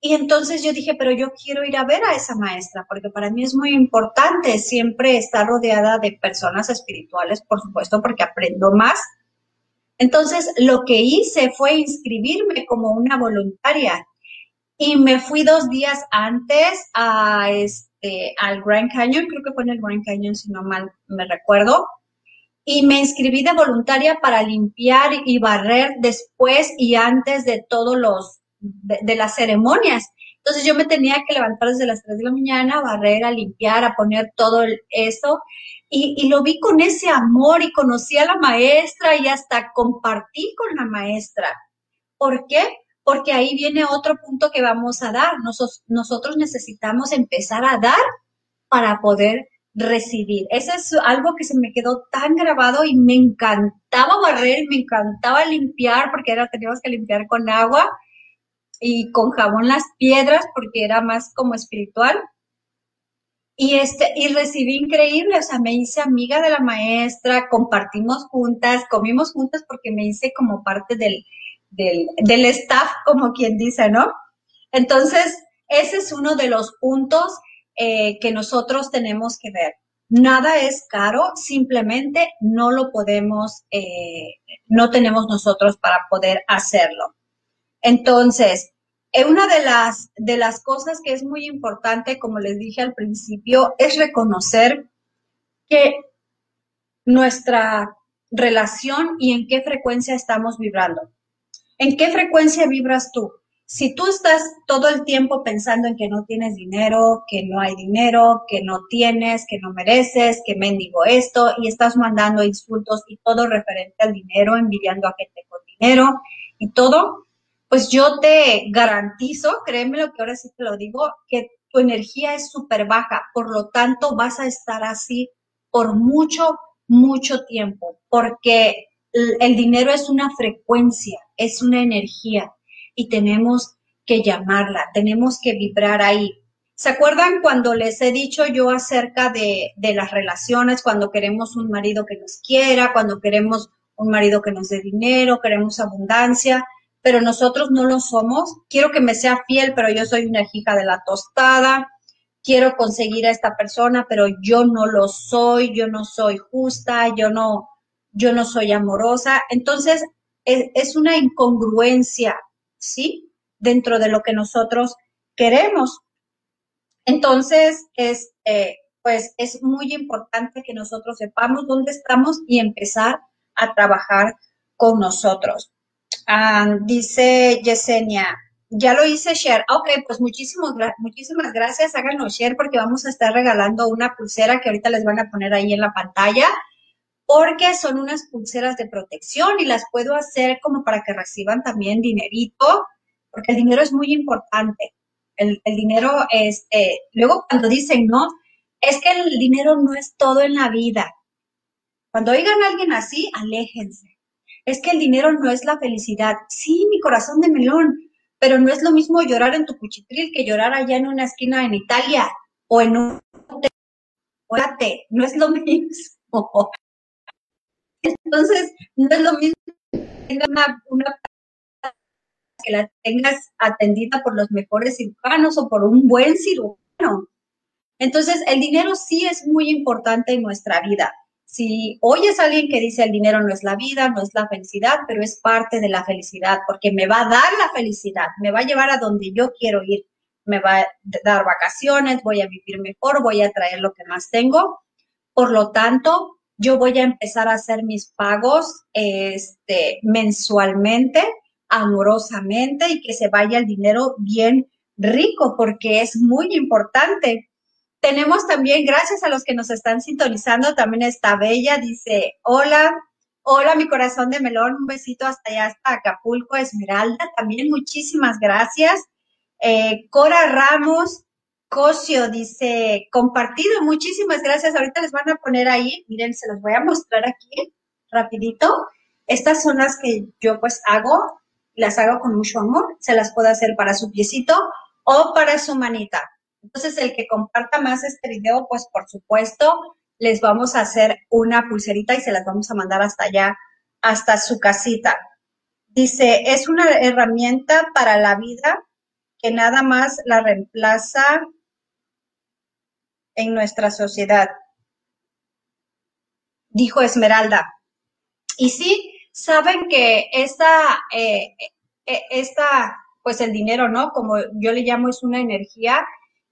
Y entonces yo dije, pero yo quiero ir a ver a esa maestra, porque para mí es muy importante siempre estar rodeada de personas espirituales, por supuesto, porque aprendo más. Entonces lo que hice fue inscribirme como una voluntaria y me fui dos días antes a este, al Grand Canyon, creo que fue en el Grand Canyon, si no mal me recuerdo, y me inscribí de voluntaria para limpiar y barrer después y antes de todos los, de, las ceremonias. Entonces yo me tenía que levantar desde las 3 de la mañana, barrer, a limpiar, a poner todo eso. Y, y, lo vi con ese amor y conocí a la maestra y hasta compartí con la maestra. ¿Por qué? Porque ahí viene otro punto que vamos a dar. Nosotros, necesitamos empezar a dar para poder recibir. Eso es algo que se me quedó tan grabado y me encantaba barrer, me encantaba limpiar porque era, teníamos que limpiar con agua y con jabón las piedras porque era más como espiritual. Y este, y recibí increíble, o sea, me hice amiga de la maestra, compartimos juntas, comimos juntas porque me hice como parte del, del, staff, como quien dice, ¿no? Entonces, ese es uno de los puntos eh, que nosotros tenemos que ver. Nada es caro, simplemente no lo podemos, eh, no tenemos nosotros para poder hacerlo. Entonces, eh, una de las, de las cosas que es muy importante, como les dije al principio, es reconocer que nuestra relación y en qué frecuencia estamos vibrando. ¿En qué frecuencia vibras tú? si tú estás todo el tiempo pensando en que no tienes dinero, que no hay dinero, que no tienes, que no mereces, que mendigo esto, y estás mandando insultos y todo referente al dinero, envidiando a gente con dinero y todo, pues yo te garantizo, créeme lo que ahora sí te lo digo, que tu energía es súper baja, por lo tanto vas a estar así por mucho, mucho tiempo, porque el dinero es una frecuencia, es una energía y tenemos que llamarla, tenemos que vibrar ahí. ¿Se acuerdan cuando les he dicho yo acerca de, de, las relaciones, cuando queremos un marido que nos quiera, cuando queremos un marido que nos dé dinero, queremos abundancia, pero nosotros no lo somos? Quiero que me sea fiel, pero yo soy una hija de la tostada. Quiero conseguir a esta persona, pero yo no lo soy, yo no soy justa, yo no, yo no soy amorosa. Entonces, es, es una incongruencia ¿sí? Dentro de lo que nosotros queremos. Entonces, este, pues es muy importante que nosotros sepamos dónde estamos y empezar a trabajar con nosotros. Ah, dice Yesenia, ya lo hice share. Ok, pues muchísimas, muchísimas gracias. Háganos share porque vamos a estar regalando una pulsera que ahorita les van a poner ahí en la pantalla porque son unas pulseras de protección y las puedo hacer como para que reciban también dinerito, porque el dinero es muy importante. El, dinero, es, este, luego cuando dicen, no, es que el dinero no es todo en la vida. Cuando oigan a alguien así, aléjense. Es que el dinero no es la felicidad. Sí, mi corazón de melón, pero no es lo mismo llorar en tu cuchitril que llorar allá en una esquina en Italia o en un hotel. No es lo mismo. Entonces, no es lo mismo que una, una que la tengas atendida por los mejores cirujanos o por un buen cirujano. Entonces, el dinero sí es muy importante en nuestra vida. Si oyes a alguien que dice el dinero no es la vida, no es la felicidad, pero es parte de la felicidad, porque me va a dar la felicidad, me va a llevar a donde yo quiero ir, me va a dar vacaciones, voy a vivir mejor, voy a traer lo que más tengo. Por lo tanto, yo voy a empezar a hacer mis pagos este, mensualmente, amorosamente y que se vaya el dinero bien rico porque es muy importante. Tenemos también, gracias a los que nos están sintonizando, también está Bella, dice, hola, hola mi corazón de melón, un besito hasta allá, hasta Acapulco, Esmeralda, también muchísimas gracias. Eh, Cora Ramos, Cosio dice, compartido, muchísimas gracias. Ahorita les van a poner ahí, miren, se los voy a mostrar aquí rapidito. Estas son las que yo pues hago, las hago con mucho amor. Se las puedo hacer para su piecito o para su manita. Entonces, el que comparta más este video, pues por supuesto les vamos a hacer una pulserita y se las vamos a mandar hasta allá, hasta su casita. Dice, es una herramienta para la vida que nada más la reemplaza en nuestra sociedad. Dijo Esmeralda. Y sí, saben que esta, eh, eh, esta, pues el dinero, ¿no? Como yo le llamo, es una energía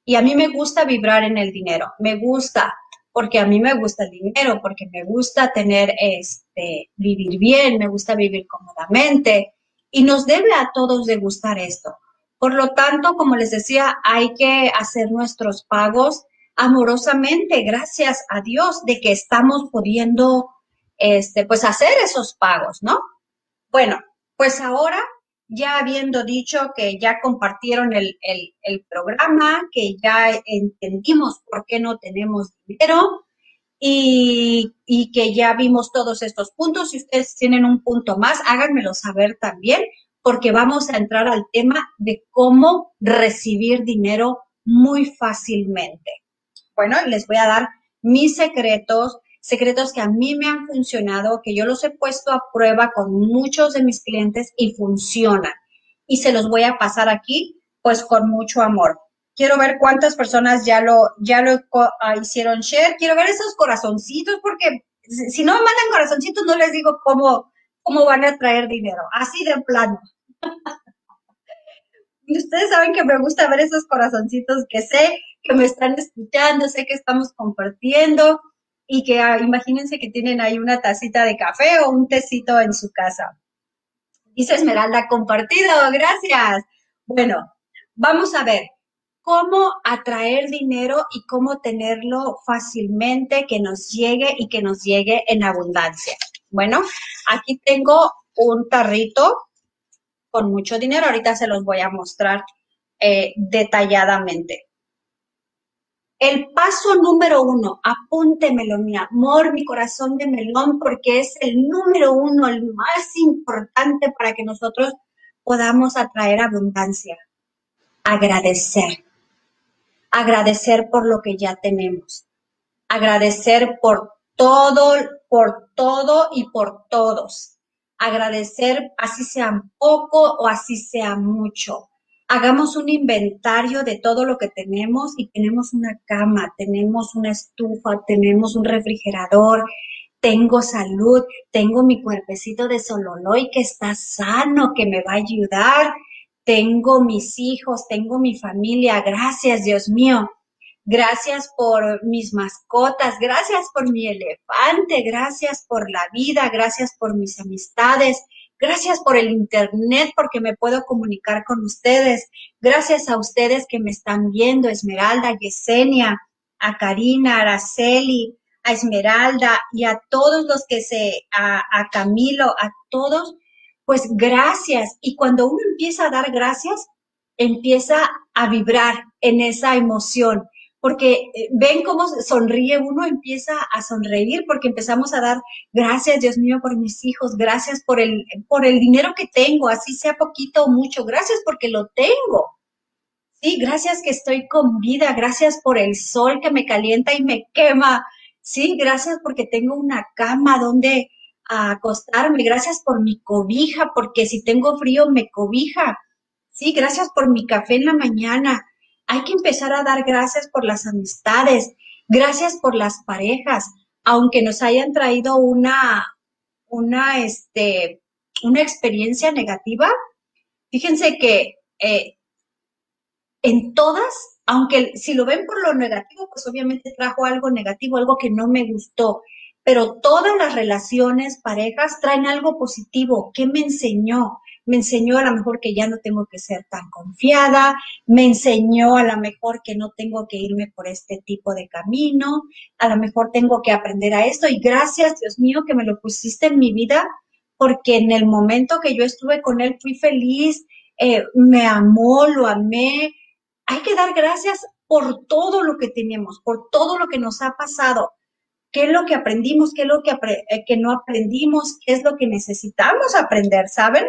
y a mí me gusta vibrar en el dinero, me gusta, porque a mí me gusta el dinero, porque me gusta tener, este, vivir bien, me gusta vivir cómodamente y nos debe a todos de gustar esto. Por lo tanto, como les decía, hay que hacer nuestros pagos amorosamente, gracias a Dios de que estamos pudiendo, este, pues hacer esos pagos, ¿no? Bueno, pues ahora ya habiendo dicho que ya compartieron el, programa, que ya entendimos por qué no tenemos dinero y, y, que ya vimos todos estos puntos. Si ustedes tienen un punto más, háganmelo saber también, porque vamos a entrar al tema de cómo recibir dinero muy fácilmente. Bueno, les voy a dar mis secretos, secretos que a mí me han funcionado, que yo los he puesto a prueba con muchos de mis clientes y funcionan. Y se los voy a pasar aquí, pues con mucho amor. Quiero ver cuántas personas ya lo, ya lo ah, hicieron share. Quiero ver esos corazoncitos porque si no me mandan corazoncitos no les digo cómo, cómo van a traer dinero. Así de plano. y ustedes saben que me gusta ver esos corazoncitos que sé que me están escuchando, sé que estamos compartiendo y que ah, imagínense que tienen ahí una tacita de café o un tecito en su casa. Dice Esmeralda, compartido, gracias. Bueno, vamos a ver cómo atraer dinero y cómo tenerlo fácilmente, que nos llegue y que nos llegue en abundancia. Bueno, aquí tengo un tarrito con mucho dinero, ahorita se los voy a mostrar eh, detalladamente. El paso número uno, apúntemelo, mi amor, mi corazón de melón, porque es el número uno, el más importante para que nosotros podamos atraer abundancia. Agradecer. Agradecer por lo que ya tenemos. Agradecer por todo, por todo y por todos. Agradecer así sea poco o así sea mucho hagamos un inventario de todo lo que tenemos y tenemos una cama, tenemos una estufa, tenemos un refrigerador, tengo salud, tengo mi cuerpecito de sololoy que está sano, que me va a ayudar, tengo mis hijos, tengo mi familia, gracias Dios mío. Gracias por mis mascotas, gracias por mi elefante, gracias por la vida, gracias por mis amistades, Gracias por el Internet porque me puedo comunicar con ustedes. Gracias a ustedes que me están viendo, Esmeralda, Yesenia, a Karina, Araceli, a Esmeralda y a todos los que se, a, a Camilo, a todos, pues gracias. Y cuando uno empieza a dar gracias, empieza a vibrar en esa emoción porque eh, ven cómo sonríe uno, empieza a sonreír porque empezamos a dar gracias, Dios mío, por mis hijos, gracias por el, por el dinero que tengo, así sea poquito o mucho, gracias porque lo tengo. Sí, gracias que estoy con vida, gracias por el sol que me calienta y me quema. Sí, gracias porque tengo una cama donde acostarme, gracias por mi cobija, porque si tengo frío me cobija. Sí, gracias por mi café en la mañana hay que empezar a dar gracias por las amistades, gracias por las parejas, aunque nos hayan traído una, una, este, una experiencia negativa. Fíjense que eh, en todas, aunque si lo ven por lo negativo, pues obviamente trajo algo negativo, algo que no me gustó. Pero todas las relaciones, parejas, traen algo positivo. ¿Qué me enseñó? Me enseñó a lo mejor que ya no tengo que ser tan confiada, me enseñó a lo mejor que no tengo que irme por este tipo de camino, a lo mejor tengo que aprender a esto y gracias Dios mío que me lo pusiste en mi vida porque en el momento que yo estuve con él fui feliz, eh, me amó, lo amé. Hay que dar gracias por todo lo que tenemos, por todo lo que nos ha pasado. ¿Qué es lo que aprendimos? ¿Qué es lo que, eh, que no aprendimos? ¿Qué es lo que necesitamos aprender? ¿Saben?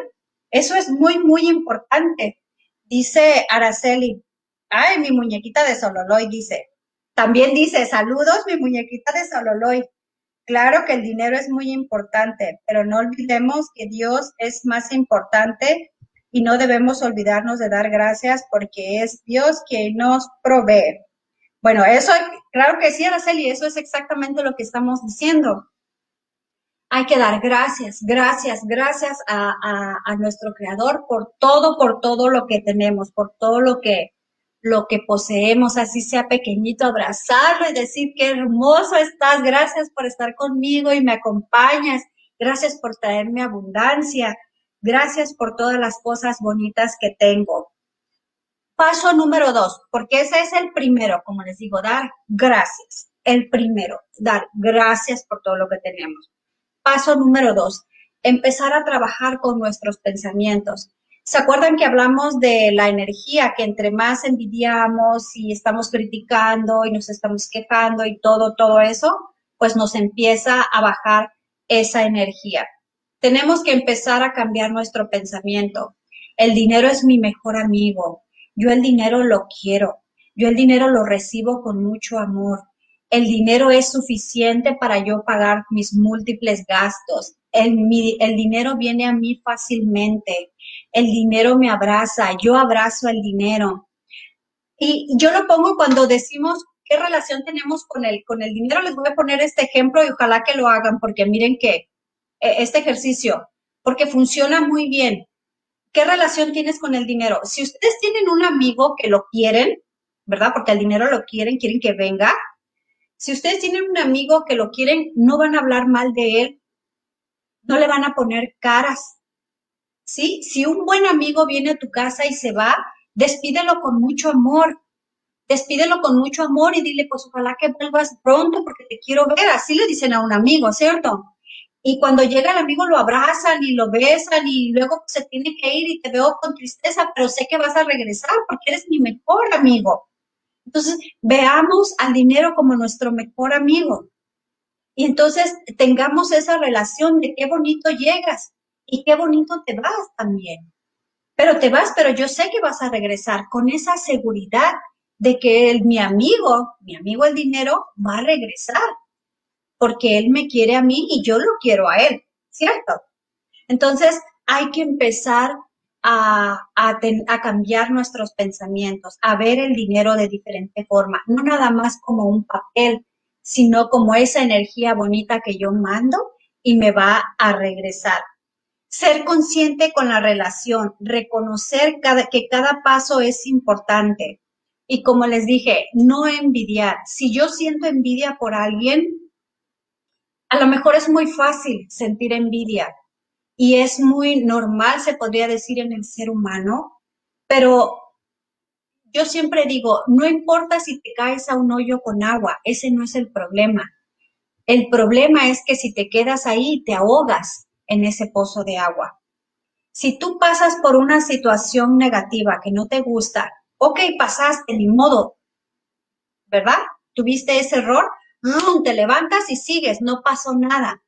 Eso es muy, muy importante. Dice Araceli, ay, mi muñequita de Sololoy dice, También dice, saludos, mi muñequita de Sololoy. Claro que el dinero es muy importante, pero no olvidemos que Dios es más importante y no debemos olvidarnos de dar gracias porque es Dios quien nos provee. Bueno, eso, claro que sí, Araceli, eso es exactamente lo que estamos diciendo. Hay que dar gracias, gracias, gracias a, nuestro Creador por todo, por todo lo que tenemos, por todo lo que, lo que poseemos, así sea pequeñito, abrazarlo y decir qué hermoso estás, gracias por estar conmigo y me acompañas, gracias por traerme abundancia, gracias por todas las cosas bonitas que tengo. Paso número dos, porque ese es el primero, como les digo, dar gracias. El primero, dar gracias por todo lo que tenemos. Paso número dos, empezar a trabajar con nuestros pensamientos. ¿Se acuerdan que hablamos de la energía, que entre más envidiamos y estamos criticando y nos estamos quejando y todo, todo eso, pues nos empieza a bajar esa energía. Tenemos que empezar a cambiar nuestro pensamiento. El dinero es mi mejor amigo. Yo el dinero lo quiero. Yo el dinero lo recibo con mucho amor. El dinero es suficiente para yo pagar mis múltiples gastos. El, dinero viene a mí fácilmente el dinero me abraza, yo abrazo el dinero. Y yo lo pongo cuando decimos qué relación tenemos con el, con el dinero. Les voy a poner este ejemplo y ojalá que lo hagan porque miren que e, este ejercicio, porque funciona muy bien. ¿Qué relación tienes con el dinero? Si ustedes tienen un amigo que lo quieren, ¿verdad? Porque el dinero lo quieren, quieren que venga. Si ustedes tienen un amigo que lo quieren, no van a hablar mal de él, no le van a poner caras, ¿sí? Si un buen amigo viene a tu casa y se va, despídelo con mucho amor. Despídelo con mucho amor y dile, pues ojalá que vuelvas pronto porque te quiero ver. Así le dicen a un amigo, ¿cierto? Y cuando llega el amigo lo abrazan y lo besan y luego se tiene que ir y te veo con tristeza, pero sé que vas a regresar porque eres mi mejor amigo. Entonces, veamos al dinero como nuestro mejor amigo. Y entonces tengamos esa relación de qué bonito llegas, y qué bonito te vas también. Pero te vas, pero yo sé que vas a regresar con esa seguridad de que mi amigo, mi amigo el dinero, va a regresar, porque él me quiere a mí y yo lo quiero a él, ¿cierto? Entonces hay que empezar a, a, a, cambiar nuestros pensamientos, a ver el dinero de diferente forma, no nada más como un papel, sino como esa energía bonita que yo mando y me va a regresar ser consciente con la relación, reconocer que cada paso es importante. Y como les dije, no envidiar. Si yo siento envidia por alguien, a lo mejor es muy fácil sentir envidia y es muy normal, se podría decir, en el ser humano, pero yo siempre digo, no importa si te caes a un hoyo con agua, ese no es el problema. El problema es que si te quedas ahí, te ahogas en ese pozo de agua. Si tú pasas por una situación negativa que no te gusta, ok, pasaste, ni modo, ¿verdad? Tuviste ese error, te levantas y sigues, no pasó nada.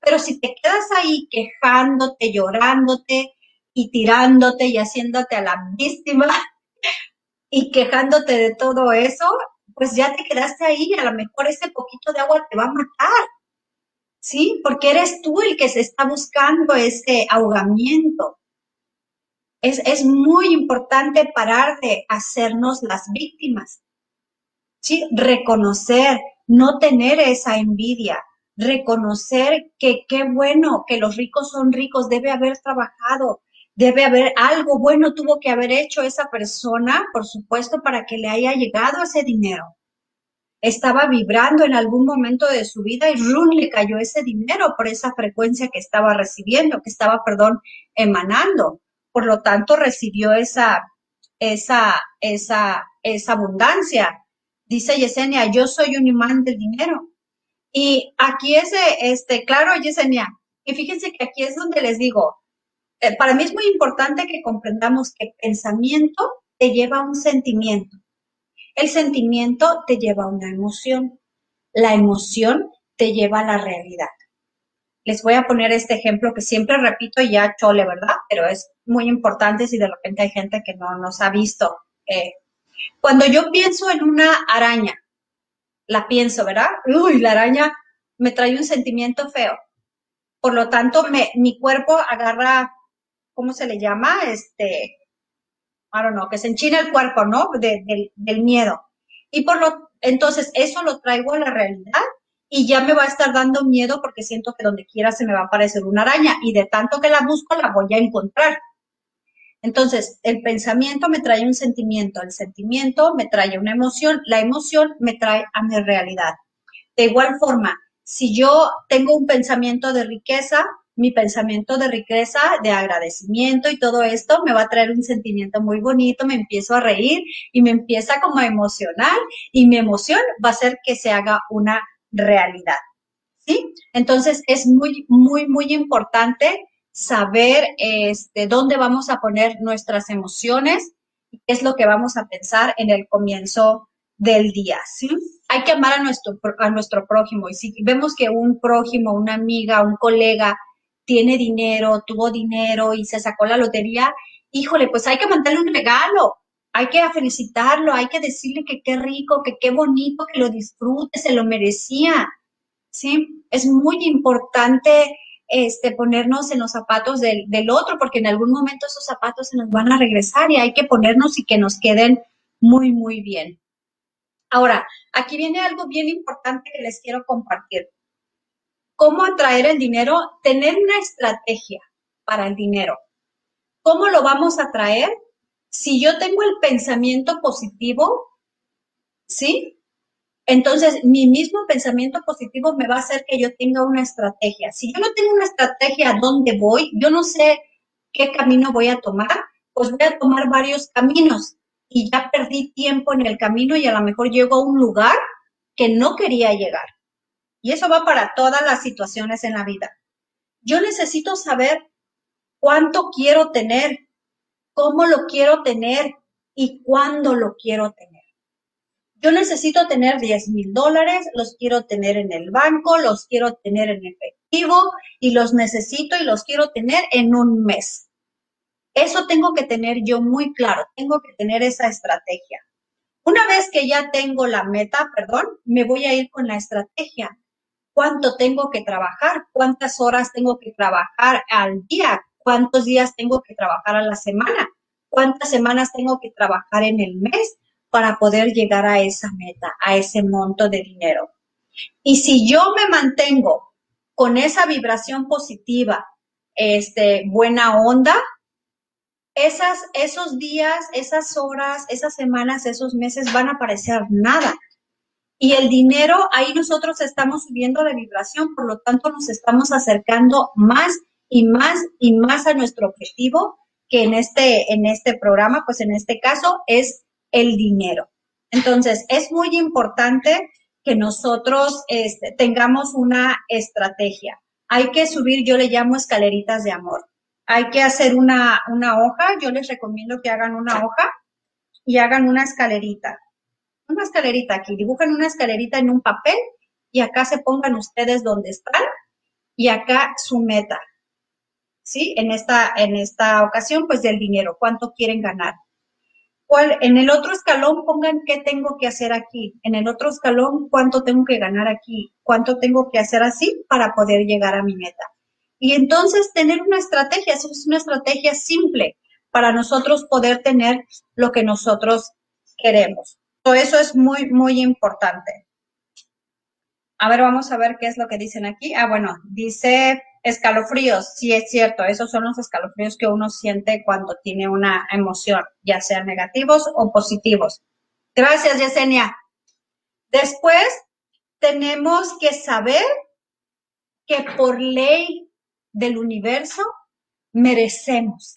Pero si te quedas ahí quejándote, llorándote y tirándote y haciéndote a la víctima y quejándote de todo eso, pues ya te quedaste ahí y a lo mejor ese poquito de agua te va a matar. ¿sí? Porque eres tú el que se está buscando ese ahogamiento. Es, es muy importante parar de hacernos las víctimas, ¿sí? Reconocer, no tener esa envidia, reconocer que qué bueno que los ricos son ricos, debe haber trabajado, debe haber algo bueno tuvo que haber hecho esa persona, por supuesto, para que le haya llegado ese dinero estaba vibrando en algún momento de su vida y run le cayó ese dinero por esa frecuencia que estaba recibiendo, que estaba, perdón, emanando. Por lo tanto, recibió esa, esa, esa, esa abundancia. Dice Yesenia, yo soy un imán del dinero. Y aquí es, este, claro, Yesenia, y fíjense que aquí es donde les digo, eh, para mí es muy importante que comprendamos que pensamiento te lleva a un sentimiento. El sentimiento te lleva a una emoción. La emoción te lleva a la realidad. Les voy a poner este ejemplo que siempre repito ya chole, ¿verdad? Pero es muy importante si de repente hay gente que no nos ha visto. Eh, cuando yo pienso en una araña, la pienso, ¿verdad? Uy, la araña me trae un sentimiento feo. Por lo tanto, mi cuerpo agarra, ¿cómo se le llama? Este, I don't know, que se enchina el cuerpo, ¿no? del miedo. Y por lo, entonces, eso lo traigo a la realidad y ya me va a estar dando miedo porque siento que donde quiera se me va a aparecer una araña y de tanto que la busco la voy a encontrar. Entonces, el pensamiento me trae un sentimiento, el sentimiento me trae una emoción, la emoción me trae a mi realidad. De igual forma, si yo tengo un pensamiento de riqueza, mi pensamiento de riqueza, de agradecimiento y todo esto me va a traer un sentimiento muy bonito, me empiezo a reír y me empieza como a emocionar y mi emoción va a hacer que se haga una realidad. ¿Sí? Entonces es muy, muy, muy importante saber este, dónde vamos a poner nuestras emociones y qué es lo que vamos a pensar en el comienzo del día, ¿sí? Hay que amar a nuestro, a nuestro prójimo y si vemos que un prójimo, una amiga, un colega tiene dinero, tuvo dinero y se sacó la lotería, híjole, pues hay que mandarle un regalo, hay que felicitarlo, hay que decirle que qué rico, que qué bonito, que lo disfrute, se lo merecía, ¿sí? Es muy importante este, ponernos en los zapatos del, otro, porque en algún momento esos zapatos se nos van a regresar y hay que ponernos y que nos queden muy, muy bien. Ahora, aquí viene algo bien importante que les quiero compartir. ¿Cómo atraer el dinero? Tener una estrategia para el dinero. ¿Cómo lo vamos a atraer? Si yo tengo el pensamiento positivo, ¿sí? Entonces, mi mismo pensamiento positivo me va a hacer que yo tenga una estrategia. Si yo no tengo una estrategia a dónde voy, yo no sé qué camino voy a tomar, pues voy a tomar varios caminos y ya perdí tiempo en el camino y a lo mejor llego a un lugar que no quería llegar. Y eso va para todas las situaciones en la vida. Yo necesito saber cuánto quiero tener, cómo lo quiero tener y cuándo lo quiero tener yo necesito tener 10 mil dólares, los quiero tener en el banco, los quiero tener en efectivo y los necesito y los quiero tener en un mes. Eso tengo que tener yo muy claro, tengo que tener esa estrategia. Una vez que ya tengo la meta, perdón, me voy a ir con la estrategia. ¿Cuánto tengo que trabajar? ¿Cuántas horas tengo que trabajar al día? ¿Cuántos días tengo que trabajar a la semana? ¿Cuántas semanas tengo que trabajar en el mes? Para poder llegar a esa meta, a ese monto de dinero. Y si yo me mantengo con esa vibración positiva, este, buena onda, esas, esos días, esas horas, esas semanas, esos meses van a parecer nada. Y el dinero, ahí nosotros estamos subiendo la vibración, por lo tanto nos estamos acercando más y más y más a nuestro objetivo, que en este, en este programa, pues en este caso es el dinero. Entonces, es muy importante que nosotros este, tengamos una estrategia. Hay que subir, yo le llamo escaleritas de amor. Hay que hacer una, una hoja, yo les recomiendo que hagan una hoja y hagan una escalerita. Una escalerita aquí, dibujan una escalerita en un papel y acá se pongan ustedes donde están y acá su meta. ¿Sí? En esta, en esta ocasión, pues del dinero, cuánto quieren ganar en el otro escalón pongan qué tengo que hacer aquí, en el otro escalón cuánto tengo que ganar aquí, cuánto tengo que hacer así para poder llegar a mi meta. Y entonces tener una estrategia, eso es una estrategia simple para nosotros poder tener lo que nosotros queremos. eso es muy, muy importante. A ver, vamos a ver qué es lo que dicen aquí. Ah, bueno, dice Escalofríos, sí es cierto, esos son los escalofríos que uno siente cuando tiene una emoción, ya sean negativos o positivos. Gracias, Yesenia. Después tenemos que saber que por ley del universo merecemos,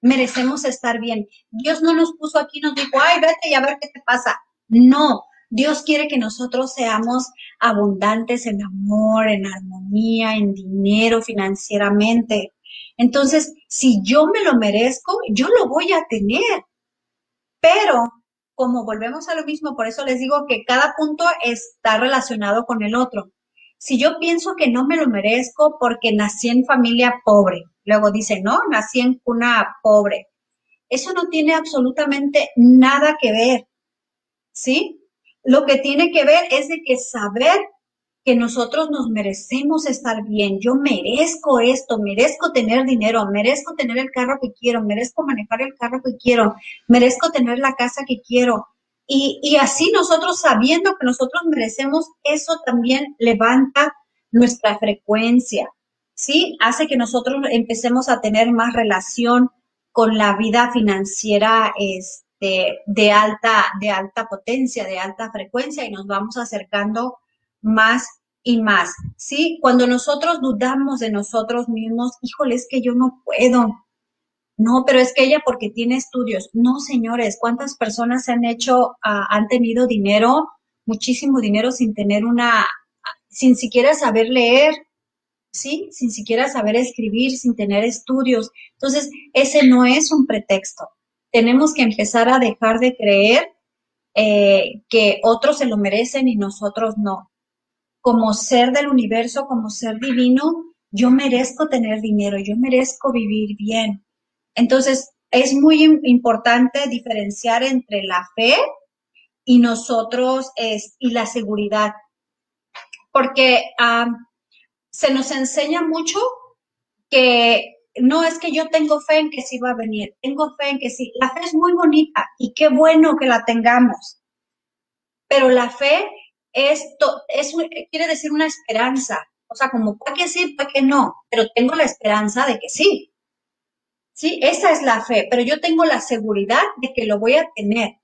merecemos estar bien. Dios no nos puso aquí, nos dijo, ay, vete y a ver qué te pasa. No, Dios quiere que nosotros seamos abundantes en amor, en armonía, en dinero, financieramente. Entonces, si yo me lo merezco, yo lo voy a tener. Pero, como volvemos a lo mismo, por eso les digo que cada punto está relacionado con el otro. Si yo pienso que no me lo merezco porque nací en familia pobre, luego dice, no, nací en cuna pobre. Eso no tiene absolutamente nada que ver, ¿sí? Lo que tiene que ver es de que saber que nosotros nos merecemos estar bien. Yo merezco esto, merezco tener dinero, merezco tener el carro que quiero, merezco manejar el carro que quiero, merezco tener la casa que quiero. Y, y así nosotros sabiendo que nosotros merecemos, eso también levanta nuestra frecuencia, ¿sí? Hace que nosotros empecemos a tener más relación con la vida financiera este, de, alta, de alta potencia, de alta frecuencia y nos vamos acercando más y más, ¿sí? Cuando nosotros dudamos de nosotros mismos, híjole, es que yo no puedo. No, pero es que ella porque tiene estudios. No, señores, ¿cuántas personas han hecho, ah, han tenido dinero, muchísimo dinero sin tener una, sin siquiera saber leer, ¿sí? Sin siquiera saber escribir, sin tener estudios. Entonces, ese no es un pretexto. Tenemos que empezar a dejar de creer eh, que otros se lo merecen y nosotros no como ser del universo, como ser divino, yo merezco tener dinero, yo merezco vivir bien. Entonces, es muy importante diferenciar entre la fe y nosotros y la seguridad, porque se nos enseña mucho que no es que yo tengo fe en que sí va a venir, tengo fe en que sí. La fe es muy bonita y qué bueno que la tengamos, pero la fe esto es, quiere decir una esperanza. O sea, como puede que sí, puede que no, pero tengo la esperanza de que sí. Sí, esa es la fe, pero yo tengo la seguridad de que lo voy a tener,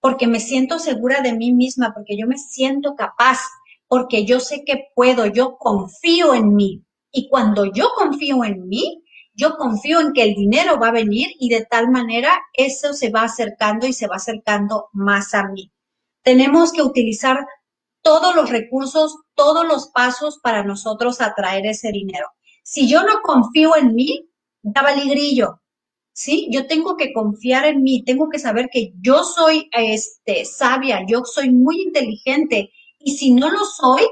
porque me siento segura de mí misma, porque yo me siento capaz, porque yo sé que puedo, yo confío en mí. Y cuando yo confío en mí, yo confío en que el dinero va a venir y de tal manera eso se va acercando y se va acercando más a mí. Tenemos que utilizar todos los recursos, todos los pasos para nosotros atraer ese dinero. Si yo no confío en mí, da valigrillo. ¿sí? Yo tengo que confiar en mí, tengo que saber que yo soy este, sabia, yo soy muy inteligente y si no lo soy,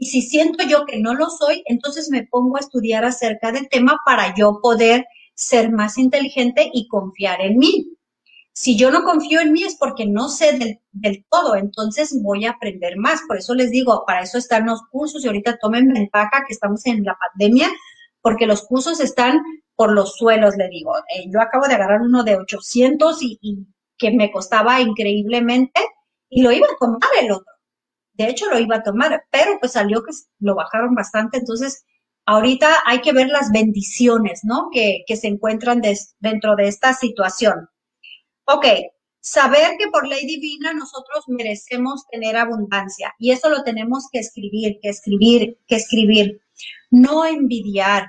y si siento yo que no lo soy, entonces me pongo a estudiar acerca del tema para yo poder ser más inteligente y confiar en mí. Si yo no confío en mí es porque no sé del, todo, entonces voy a aprender más. Por eso les digo, para eso están los cursos y ahorita tomen ventaja que estamos en la pandemia, porque los cursos están por los suelos, le digo. Eh, yo acabo de agarrar uno de 800 y, y que me costaba increíblemente y lo iba a tomar el otro. De hecho, lo iba a tomar, pero pues salió que lo bajaron bastante. Entonces, ahorita hay que ver las bendiciones, ¿no? Que, que se encuentran dentro de esta situación. Ok, saber que por ley divina nosotros merecemos tener abundancia y eso lo tenemos que escribir, que escribir, que escribir. No envidiar.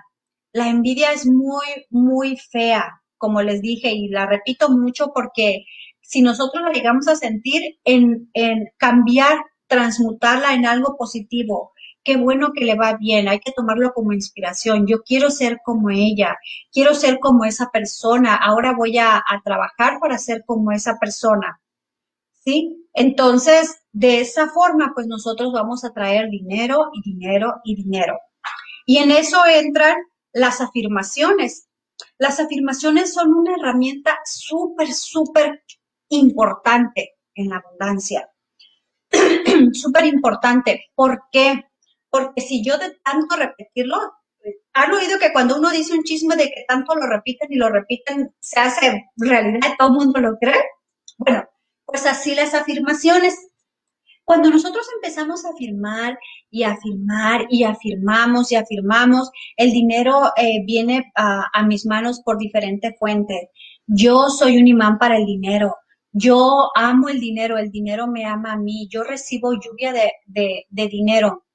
La envidia es muy, muy fea, como les dije, y la repito mucho porque si nosotros la llegamos a sentir en, en cambiar, transmutarla en algo positivo, qué bueno que le va bien, hay que tomarlo como inspiración. Yo quiero ser como ella, quiero ser como esa persona, ahora voy a, trabajar para ser como esa persona. ¿Sí? Entonces, de esa forma, pues nosotros vamos a traer dinero y dinero y dinero. Y en eso entran las afirmaciones. Las afirmaciones son una herramienta súper, súper importante en la abundancia. súper importante. ¿Por qué? porque si yo de tanto repetirlo, han oído que cuando uno dice un chisme de que tanto lo repiten y lo repiten, se hace realidad todo el mundo lo cree. Bueno, pues así las afirmaciones. Cuando nosotros empezamos a afirmar y afirmar y afirmamos y afirmamos, el dinero eh, viene a, mis manos por diferentes fuentes. Yo soy un imán para el dinero. Yo amo el dinero, el dinero me ama a mí. Yo recibo lluvia de, de dinero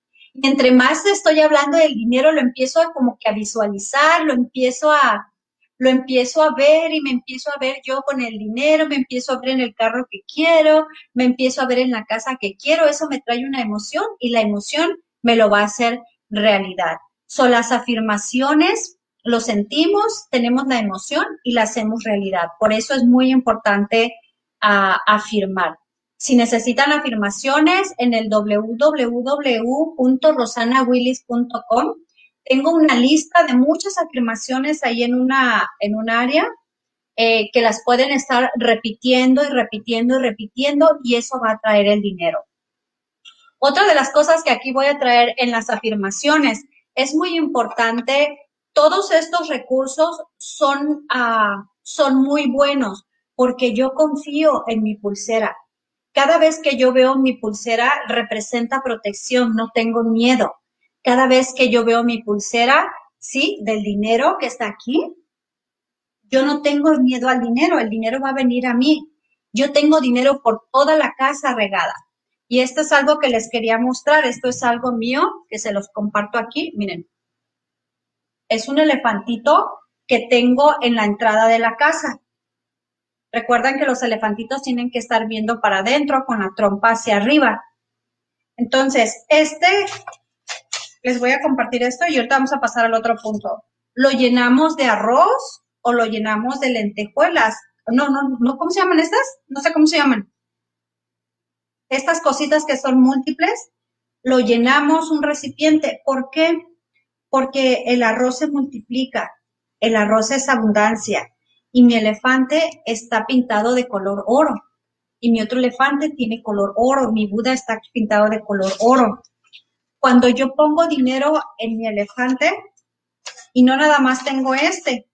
entre más estoy hablando del dinero, lo empiezo a como que a visualizar, lo empiezo a, lo empiezo a ver y me empiezo a ver yo con el dinero, me empiezo a ver en el carro que quiero, me empiezo a ver en la casa que quiero, eso me trae una emoción y la emoción me lo va a hacer realidad. Son las afirmaciones, lo sentimos, tenemos la emoción y la hacemos realidad. Por eso es muy importante ah, afirmar. Si necesitan afirmaciones, en el www.rosanawillis.com tengo una lista de muchas afirmaciones ahí en una, en un área eh, que las pueden estar repitiendo y repitiendo y repitiendo y eso va a traer el dinero. Otra de las cosas que aquí voy a traer en las afirmaciones es muy importante, todos estos recursos son, uh, son muy buenos porque yo confío en mi pulsera. Cada vez que yo veo mi pulsera representa protección, no tengo miedo. Cada vez que yo veo mi pulsera, sí, del dinero que está aquí, yo no tengo miedo al dinero, el dinero va a venir a mí. Yo tengo dinero por toda la casa regada. Y esto es algo que les quería mostrar, esto es algo mío que se los comparto aquí. Miren, es un elefantito que tengo en la entrada de la casa. Recuerden que los elefantitos tienen que estar viendo para adentro con la trompa hacia arriba. Entonces, este, les voy a compartir esto y ahorita vamos a pasar al otro punto. Lo llenamos de arroz o lo llenamos de lentejuelas. No, no, no, ¿cómo se llaman estas? No sé cómo se llaman. Estas cositas que son múltiples, lo llenamos un recipiente. ¿Por qué? Porque el arroz se multiplica. El arroz es abundancia. Y mi elefante está pintado de color oro. Y mi otro elefante tiene color oro. Mi Buda está pintado de color oro. Cuando yo pongo dinero en mi elefante, y no nada más tengo este,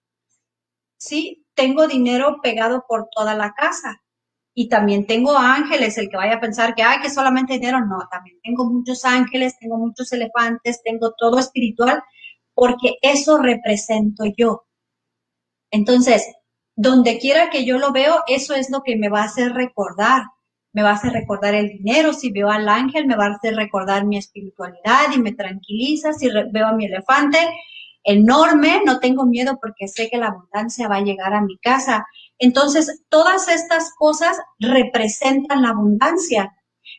¿sí? Tengo dinero pegado por toda la casa. Y también tengo ángeles, el que vaya a pensar que, hay que solamente dinero, no, también tengo muchos ángeles, tengo muchos elefantes, tengo todo espiritual, porque eso represento yo. Entonces, donde quiera que yo lo veo, eso es lo que me va a hacer recordar. Me va a hacer recordar el dinero. Si veo al ángel, me va a hacer recordar mi espiritualidad y me tranquiliza. Si veo a mi elefante, enorme, no tengo miedo porque sé que la abundancia va a llegar a mi casa. Entonces, todas estas cosas representan la abundancia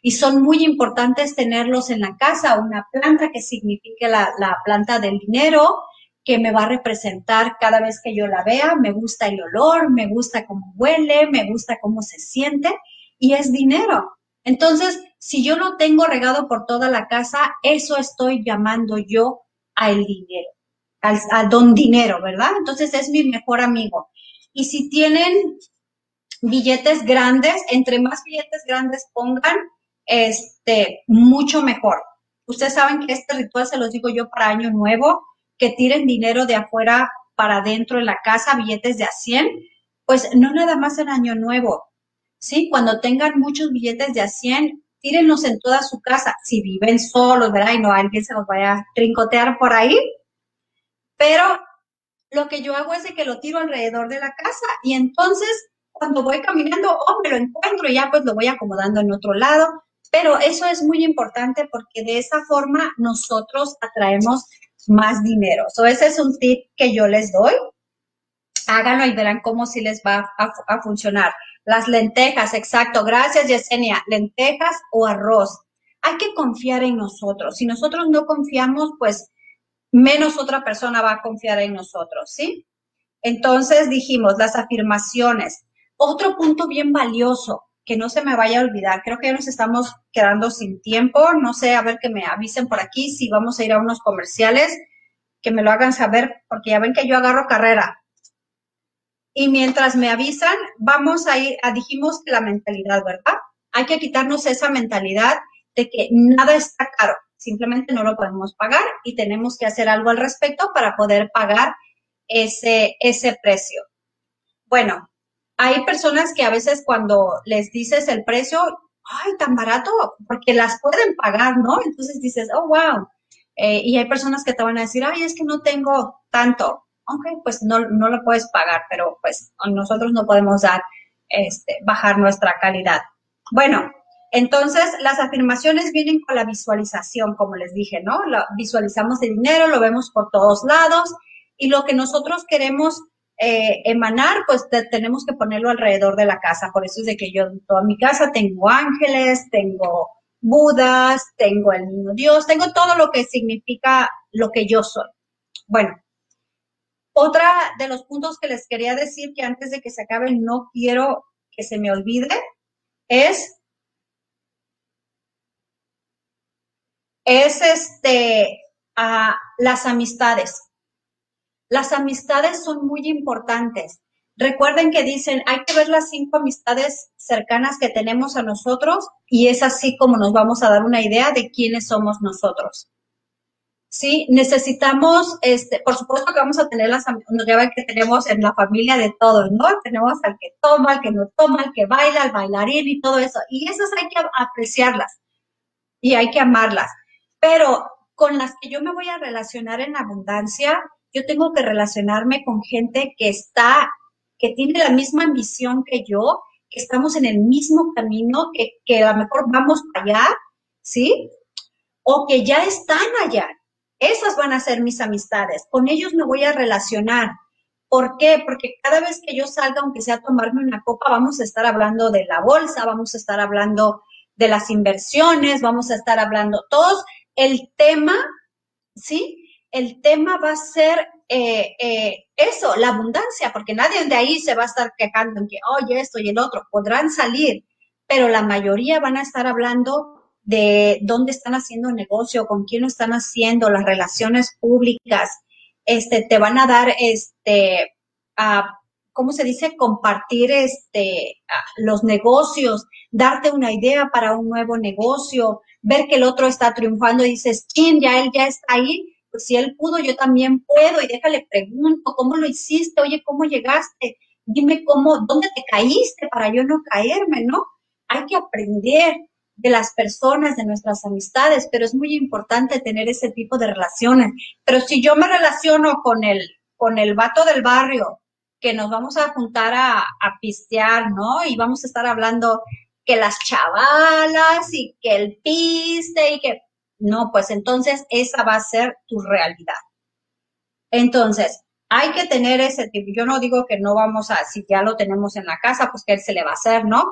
y son muy importantes tenerlos en la casa. Una planta que signifique la, la planta del dinero, que me va a representar cada vez que yo la vea. Me gusta el olor, me gusta cómo huele, me gusta cómo se siente y es dinero. Entonces, si yo lo tengo regado por toda la casa, eso estoy llamando yo a el dinero a don dinero, ¿verdad? Entonces es mi mejor amigo. Y si tienen billetes grandes, entre más billetes grandes pongan, este, mucho mejor. Ustedes saben que este ritual se los digo yo para año nuevo, que tiren dinero de afuera para adentro en la casa, billetes de a 100, pues no nada más en año nuevo, ¿sí? Cuando tengan muchos billetes de a 100, tírenlos en toda su casa. Si viven solos, ¿verdad? Y no alguien se los vaya a trincotear por ahí, pero lo que yo hago es que lo tiro alrededor de la casa y entonces cuando voy caminando, oh, me lo encuentro y ya pues lo voy acomodando en otro lado. Pero eso es muy importante porque de esa forma nosotros atraemos más dinero. So, ese es un tip que yo les doy. Háganlo y verán cómo sí les va a, funcionar. Las lentejas, exacto. Gracias, Yesenia. Lentejas o arroz. Hay que confiar en nosotros. Si nosotros no confiamos, pues menos otra persona va a confiar en nosotros, ¿sí? Entonces dijimos las afirmaciones. Otro punto bien valioso que no se me vaya a olvidar, creo que ya nos estamos quedando sin tiempo, no sé, a ver que me avisen por aquí si vamos a ir a unos comerciales, que me lo hagan saber, porque ya ven que yo agarro carrera. Y mientras me avisan, vamos a ir, a, dijimos la mentalidad, ¿verdad? Hay que quitarnos esa mentalidad de que nada está caro simplemente no lo podemos pagar y tenemos que hacer algo al respecto para poder pagar ese, ese precio. Bueno, hay personas que a veces cuando les dices el precio, ay, tan barato, porque las pueden pagar, ¿no? Entonces dices, oh, wow. Eh, y hay personas que te van a decir, ay, es que no tengo tanto. Ok, pues no, no lo puedes pagar, pero pues nosotros no podemos dar, este, bajar nuestra calidad. Bueno, entonces, las afirmaciones vienen con la visualización, como les dije, ¿no? visualizamos el dinero, lo vemos por todos lados y lo que nosotros queremos eh, emanar, pues tenemos que ponerlo alrededor de la casa. Por eso es de que yo en toda mi casa tengo ángeles, tengo budas, tengo el niño Dios, tengo todo lo que significa lo que yo soy. Bueno, otra de los puntos que les quería decir que antes de que se acabe no quiero que se me olvide es es este, a las amistades. Las amistades son muy importantes. Recuerden que dicen, hay que ver las cinco amistades cercanas que tenemos a nosotros y es así como nos vamos a dar una idea de quiénes somos nosotros. Sí, necesitamos, este, por supuesto que vamos a tener las, llevan que tenemos en la familia de todos, ¿no? Tenemos al que toma, al que no toma, al que baila, al bailarín y todo eso. Y esas hay que apreciarlas y hay que amarlas. Pero con las que yo me voy a relacionar en abundancia, yo tengo que relacionarme con gente que está, que tiene la misma ambición que yo, que estamos en el mismo camino, que, que a lo mejor vamos para allá, ¿sí? O que ya están allá esas van a ser mis amistades. Con ellos me voy a relacionar. ¿Por qué? Porque cada vez que yo salga, aunque sea a tomarme una copa, vamos a estar hablando de la bolsa, vamos a estar hablando de las inversiones, vamos a estar hablando todos. El tema, ¿sí? El tema va a ser eh, eh, eso, la abundancia, porque nadie de ahí se va a estar quejando en que, oye, esto y el otro. Podrán salir, pero la mayoría van a estar hablando de dónde están haciendo negocio, con quién lo están haciendo, las relaciones públicas, este, te van a dar, este, a, ¿cómo se dice? Compartir, este, los negocios, darte una idea para un nuevo negocio, ver que el otro está triunfando y dices, ¿quién? Ya él ya está ahí. Si él pudo, yo también puedo y déjale pregunto, ¿cómo lo hiciste? Oye, ¿cómo llegaste? Dime cómo, ¿dónde te caíste para yo no caerme, no? Hay que aprender de las personas, de nuestras amistades, pero es muy importante tener ese tipo de relaciones. Pero si yo me relaciono con el, con el vato del barrio, que nos vamos a juntar a, a pistear, ¿no? Y vamos a estar hablando que las chavalas y que el piste y que... No, pues entonces esa va a ser tu realidad. Entonces, hay que tener ese tipo. Yo no digo que no vamos a, si ya lo tenemos en la casa, pues que él se le va a hacer, ¿no?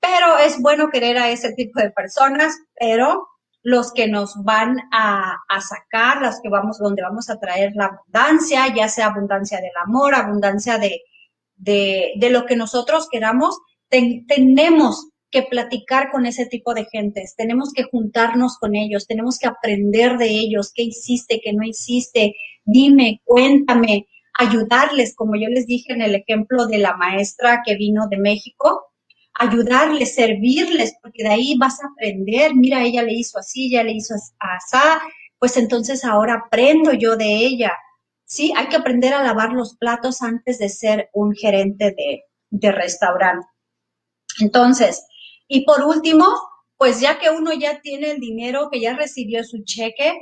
pero es bueno querer a ese tipo de personas, pero los que nos van a, sacar, los que vamos, donde vamos a traer la abundancia, ya sea abundancia del amor, abundancia de, de, lo que nosotros queramos, tenemos que platicar con ese tipo de gentes, tenemos que juntarnos con ellos, tenemos que aprender de ellos, qué hiciste, qué no hiciste, dime, cuéntame, ayudarles, como yo les dije en el ejemplo de la maestra que vino de México, ayudarles, servirles, porque de ahí vas a aprender, mira, ella le hizo así, ella le hizo así, pues entonces ahora aprendo yo de ella. Sí, hay que aprender a lavar los platos antes de ser un gerente de, de restaurante. Entonces, y por último, pues ya que uno ya tiene el dinero, que ya recibió su cheque,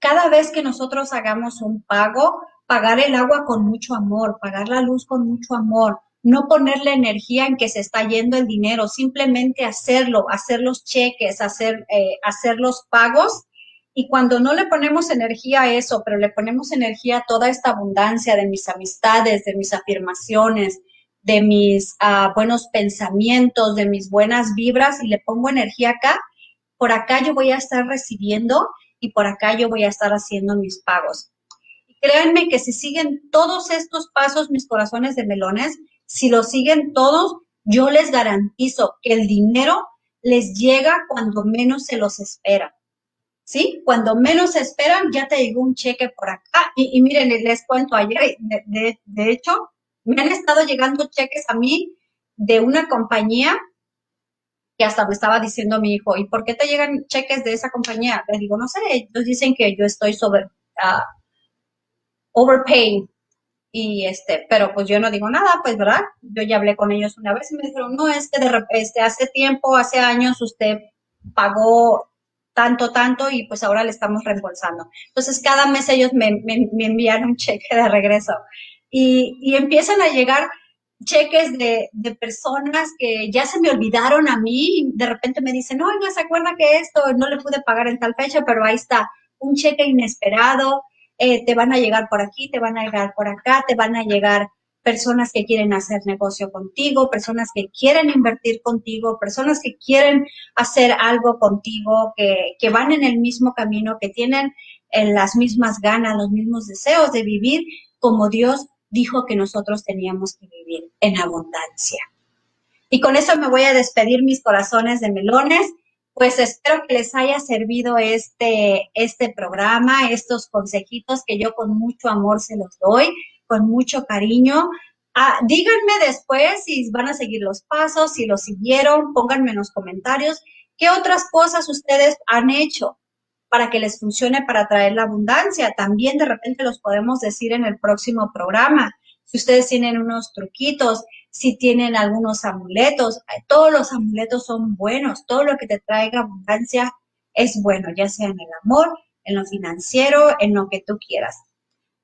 cada vez que nosotros hagamos un pago, pagar el agua con mucho amor, pagar la luz con mucho amor, no ponerle energía en que se está yendo el dinero, simplemente hacerlo, hacer los cheques, hacer, eh, hacer los pagos. Y cuando no le ponemos energía a eso, pero le ponemos energía a toda esta abundancia de mis amistades, de mis afirmaciones, de mis ah, buenos pensamientos, de mis buenas vibras y le pongo energía acá, por acá yo voy a estar recibiendo y por acá yo voy a estar haciendo mis pagos. Y créanme que si siguen todos estos pasos, mis corazones de melones, si lo siguen todos, yo les garantizo que el dinero les llega cuando menos se los espera. ¿Sí? Cuando menos esperan, ya te llegó un cheque por acá. Y, miren, les cuento ayer, de, de, hecho, me han estado llegando cheques a mí de una compañía que hasta me estaba diciendo mi hijo, ¿y por qué te llegan cheques de esa compañía? Le digo, no sé, ellos dicen que yo estoy sobre, uh, overpaying, y este, pero pues yo no digo nada, pues, ¿verdad? Yo ya hablé con ellos una vez y me dijeron, no, es que de repente, hace tiempo, hace años usted pagó tanto, tanto y pues ahora le estamos reembolsando. Entonces, cada mes ellos me, me, envían un cheque de regreso y, empiezan a llegar cheques de, de, personas que ya se me olvidaron a mí de repente me dicen, no, no se acuerda que esto no le pude pagar en tal fecha, pero ahí está, un cheque inesperado, eh, te van a llegar por aquí, te van a llegar por acá, te van a llegar personas que quieren hacer negocio contigo, personas que quieren invertir contigo, personas que quieren hacer algo contigo, que, que van en el mismo camino, que tienen eh, las mismas ganas, los mismos deseos de vivir como Dios dijo que nosotros teníamos que vivir en abundancia. Y con eso me voy a despedir mis corazones de melones. Pues espero que les haya servido este, este programa, estos consejitos que yo con mucho amor se los doy, con mucho cariño, Ah, díganme después si van a seguir los pasos, si los siguieron, pónganme en los comentarios qué otras cosas ustedes han hecho para que les funcione para traer la abundancia. También de repente los podemos decir en el próximo programa. Si ustedes tienen unos truquitos, si tienen algunos amuletos, eh, todos los amuletos son buenos, todo lo que te traiga abundancia es bueno, ya sea en el amor, en lo financiero, en lo que tú quieras.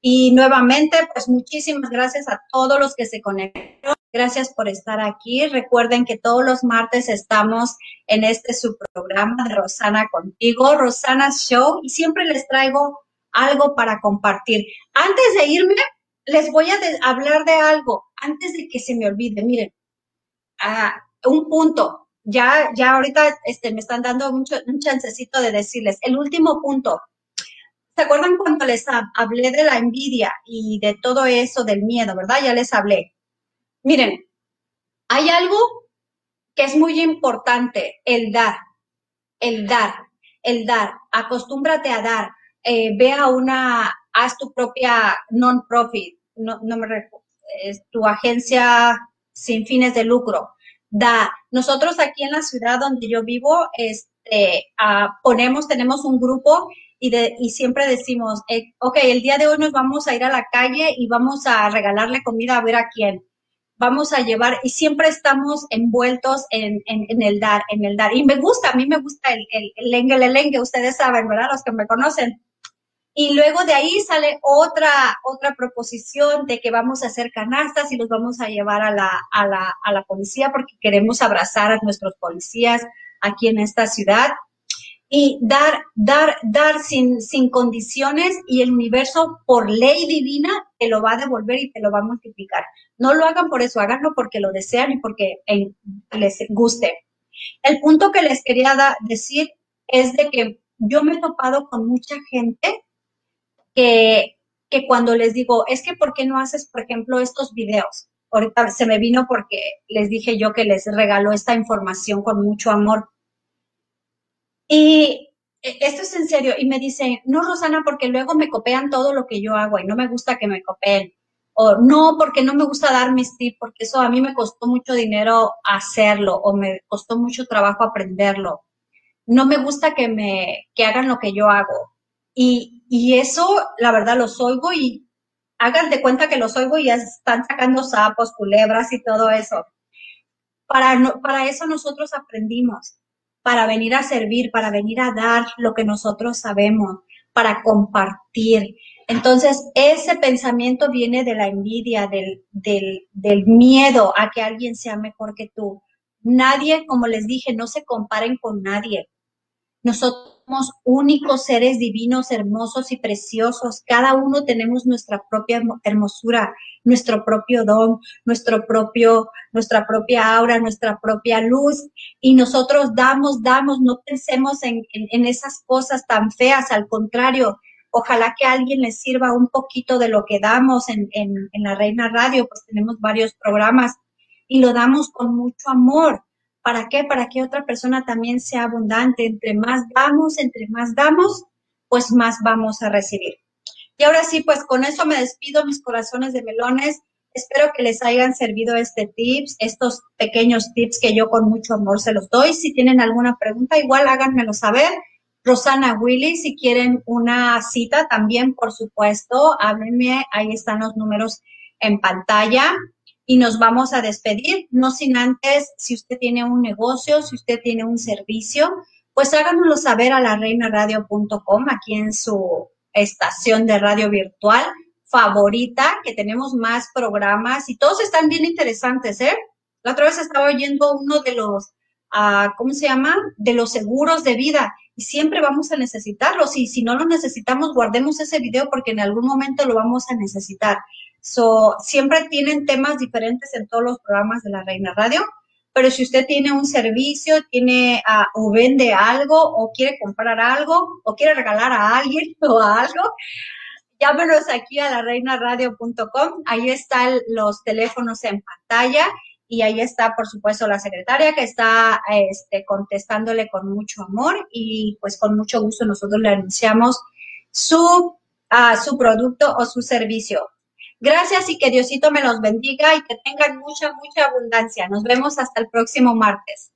Y nuevamente, pues muchísimas gracias a todos los que se conectaron. Gracias por estar aquí. Recuerden que todos los martes estamos en este su programa de Rosana contigo, Rosana Show, y siempre les traigo algo para compartir. Antes de irme, les voy a hablar de algo, antes de que se me olvide. Miren, ah, un punto. Ya, ya ahorita este, me están dando mucho, un chancecito de decirles. El último punto. ¿Se acuerdan cuando les hablé de la envidia y de todo eso, del miedo, verdad? Ya les hablé. Miren, hay algo que es muy importante, el dar, el dar, el dar. Acostúmbrate a dar. Eh, ve a una, haz tu propia non-profit, no, no me recuerdo, es tu agencia sin fines de lucro. Da. Nosotros aquí en la ciudad donde yo vivo, este, ah, ponemos, tenemos un grupo y, de, y siempre decimos, eh, ok, el día de hoy nos vamos a ir a la calle y vamos a regalarle comida a ver a quién. Vamos a llevar, y siempre estamos envueltos en, en, el dar, en el dar. Y me gusta, a mí me gusta el, el, ustedes saben, ¿verdad? Los que me conocen. Y luego de ahí sale otra, otra proposición de que vamos a hacer canastas y los vamos a llevar a la, a la, a la policía porque queremos abrazar a nuestros policías aquí en esta ciudad y dar, dar, dar sin, sin condiciones y el universo por ley divina te lo va a devolver y te lo va a multiplicar. No lo hagan por eso, háganlo porque lo desean y porque les guste. El punto que les quería decir es de que yo me he topado con mucha gente que, que cuando les digo, es que ¿por qué no haces, por ejemplo, estos videos? Ahorita se me vino porque les dije yo que les regaló esta información con mucho amor y e, esto es en serio. Y me dicen, no, Rosana, porque luego me copian todo lo que yo hago y no me gusta que me copien. O no, porque no me gusta dar mis tips, porque eso a mí me costó mucho dinero hacerlo o me costó mucho trabajo aprenderlo. No me gusta que me, que hagan lo que yo hago. Y, y eso, la verdad, los oigo y hagan de cuenta que los oigo y ya están sacando sapos, culebras y todo eso. Para, para eso nosotros aprendimos para venir a servir, para venir a dar lo que nosotros sabemos, para compartir. Entonces, ese pensamiento viene de la envidia, del, del, miedo a que alguien sea mejor que tú. Nadie, como les dije, no se comparen con nadie. Nosotros somos únicos seres divinos, hermosos y preciosos. Cada uno tenemos nuestra propia hermosura, nuestro propio don, nuestro propio, nuestra propia aura, nuestra propia luz. Y nosotros damos, damos, no pensemos en, en, esas cosas tan feas, al contrario. Ojalá que alguien le sirva un poquito de lo que damos en, en la Reina Radio, pues tenemos varios programas y lo damos con mucho amor ¿Para qué? Para que otra persona también sea abundante. Entre más damos, entre más damos, pues más vamos a recibir. Y ahora sí, pues con eso me despido, mis corazones de melones. Espero que les hayan servido este tips, estos pequeños tips que yo con mucho amor se los doy. Si tienen alguna pregunta, igual háganmelo saber. Rosana Willy, si quieren una cita también, por supuesto, háblenme. Ahí están los números en pantalla y nos vamos a despedir, no sin antes, si usted tiene un negocio, si usted tiene un servicio, pues háganoslo saber a la reinaradio.com, aquí en su estación de radio virtual favorita, que tenemos más programas y todos están bien interesantes, ¿eh? La otra vez estaba oyendo uno de los, uh, ¿cómo se llama? De los seguros de vida y siempre vamos a necesitarlos y si no lo necesitamos, guardemos ese video porque en algún momento lo vamos a necesitar. So, siempre tienen temas diferentes en todos los programas de la Reina Radio, pero si usted tiene un servicio, tiene uh, o vende algo o quiere comprar algo o quiere regalar a alguien o a algo, llámenos aquí a la reinaradio.com. Ahí están los teléfonos en pantalla y ahí está, por supuesto, la secretaria que está este, contestándole con mucho amor y pues con mucho gusto nosotros le anunciamos su, uh, su producto o su servicio. Gracias y que Diosito me los bendiga y que tengan mucha, mucha abundancia. Nos vemos hasta el próximo martes.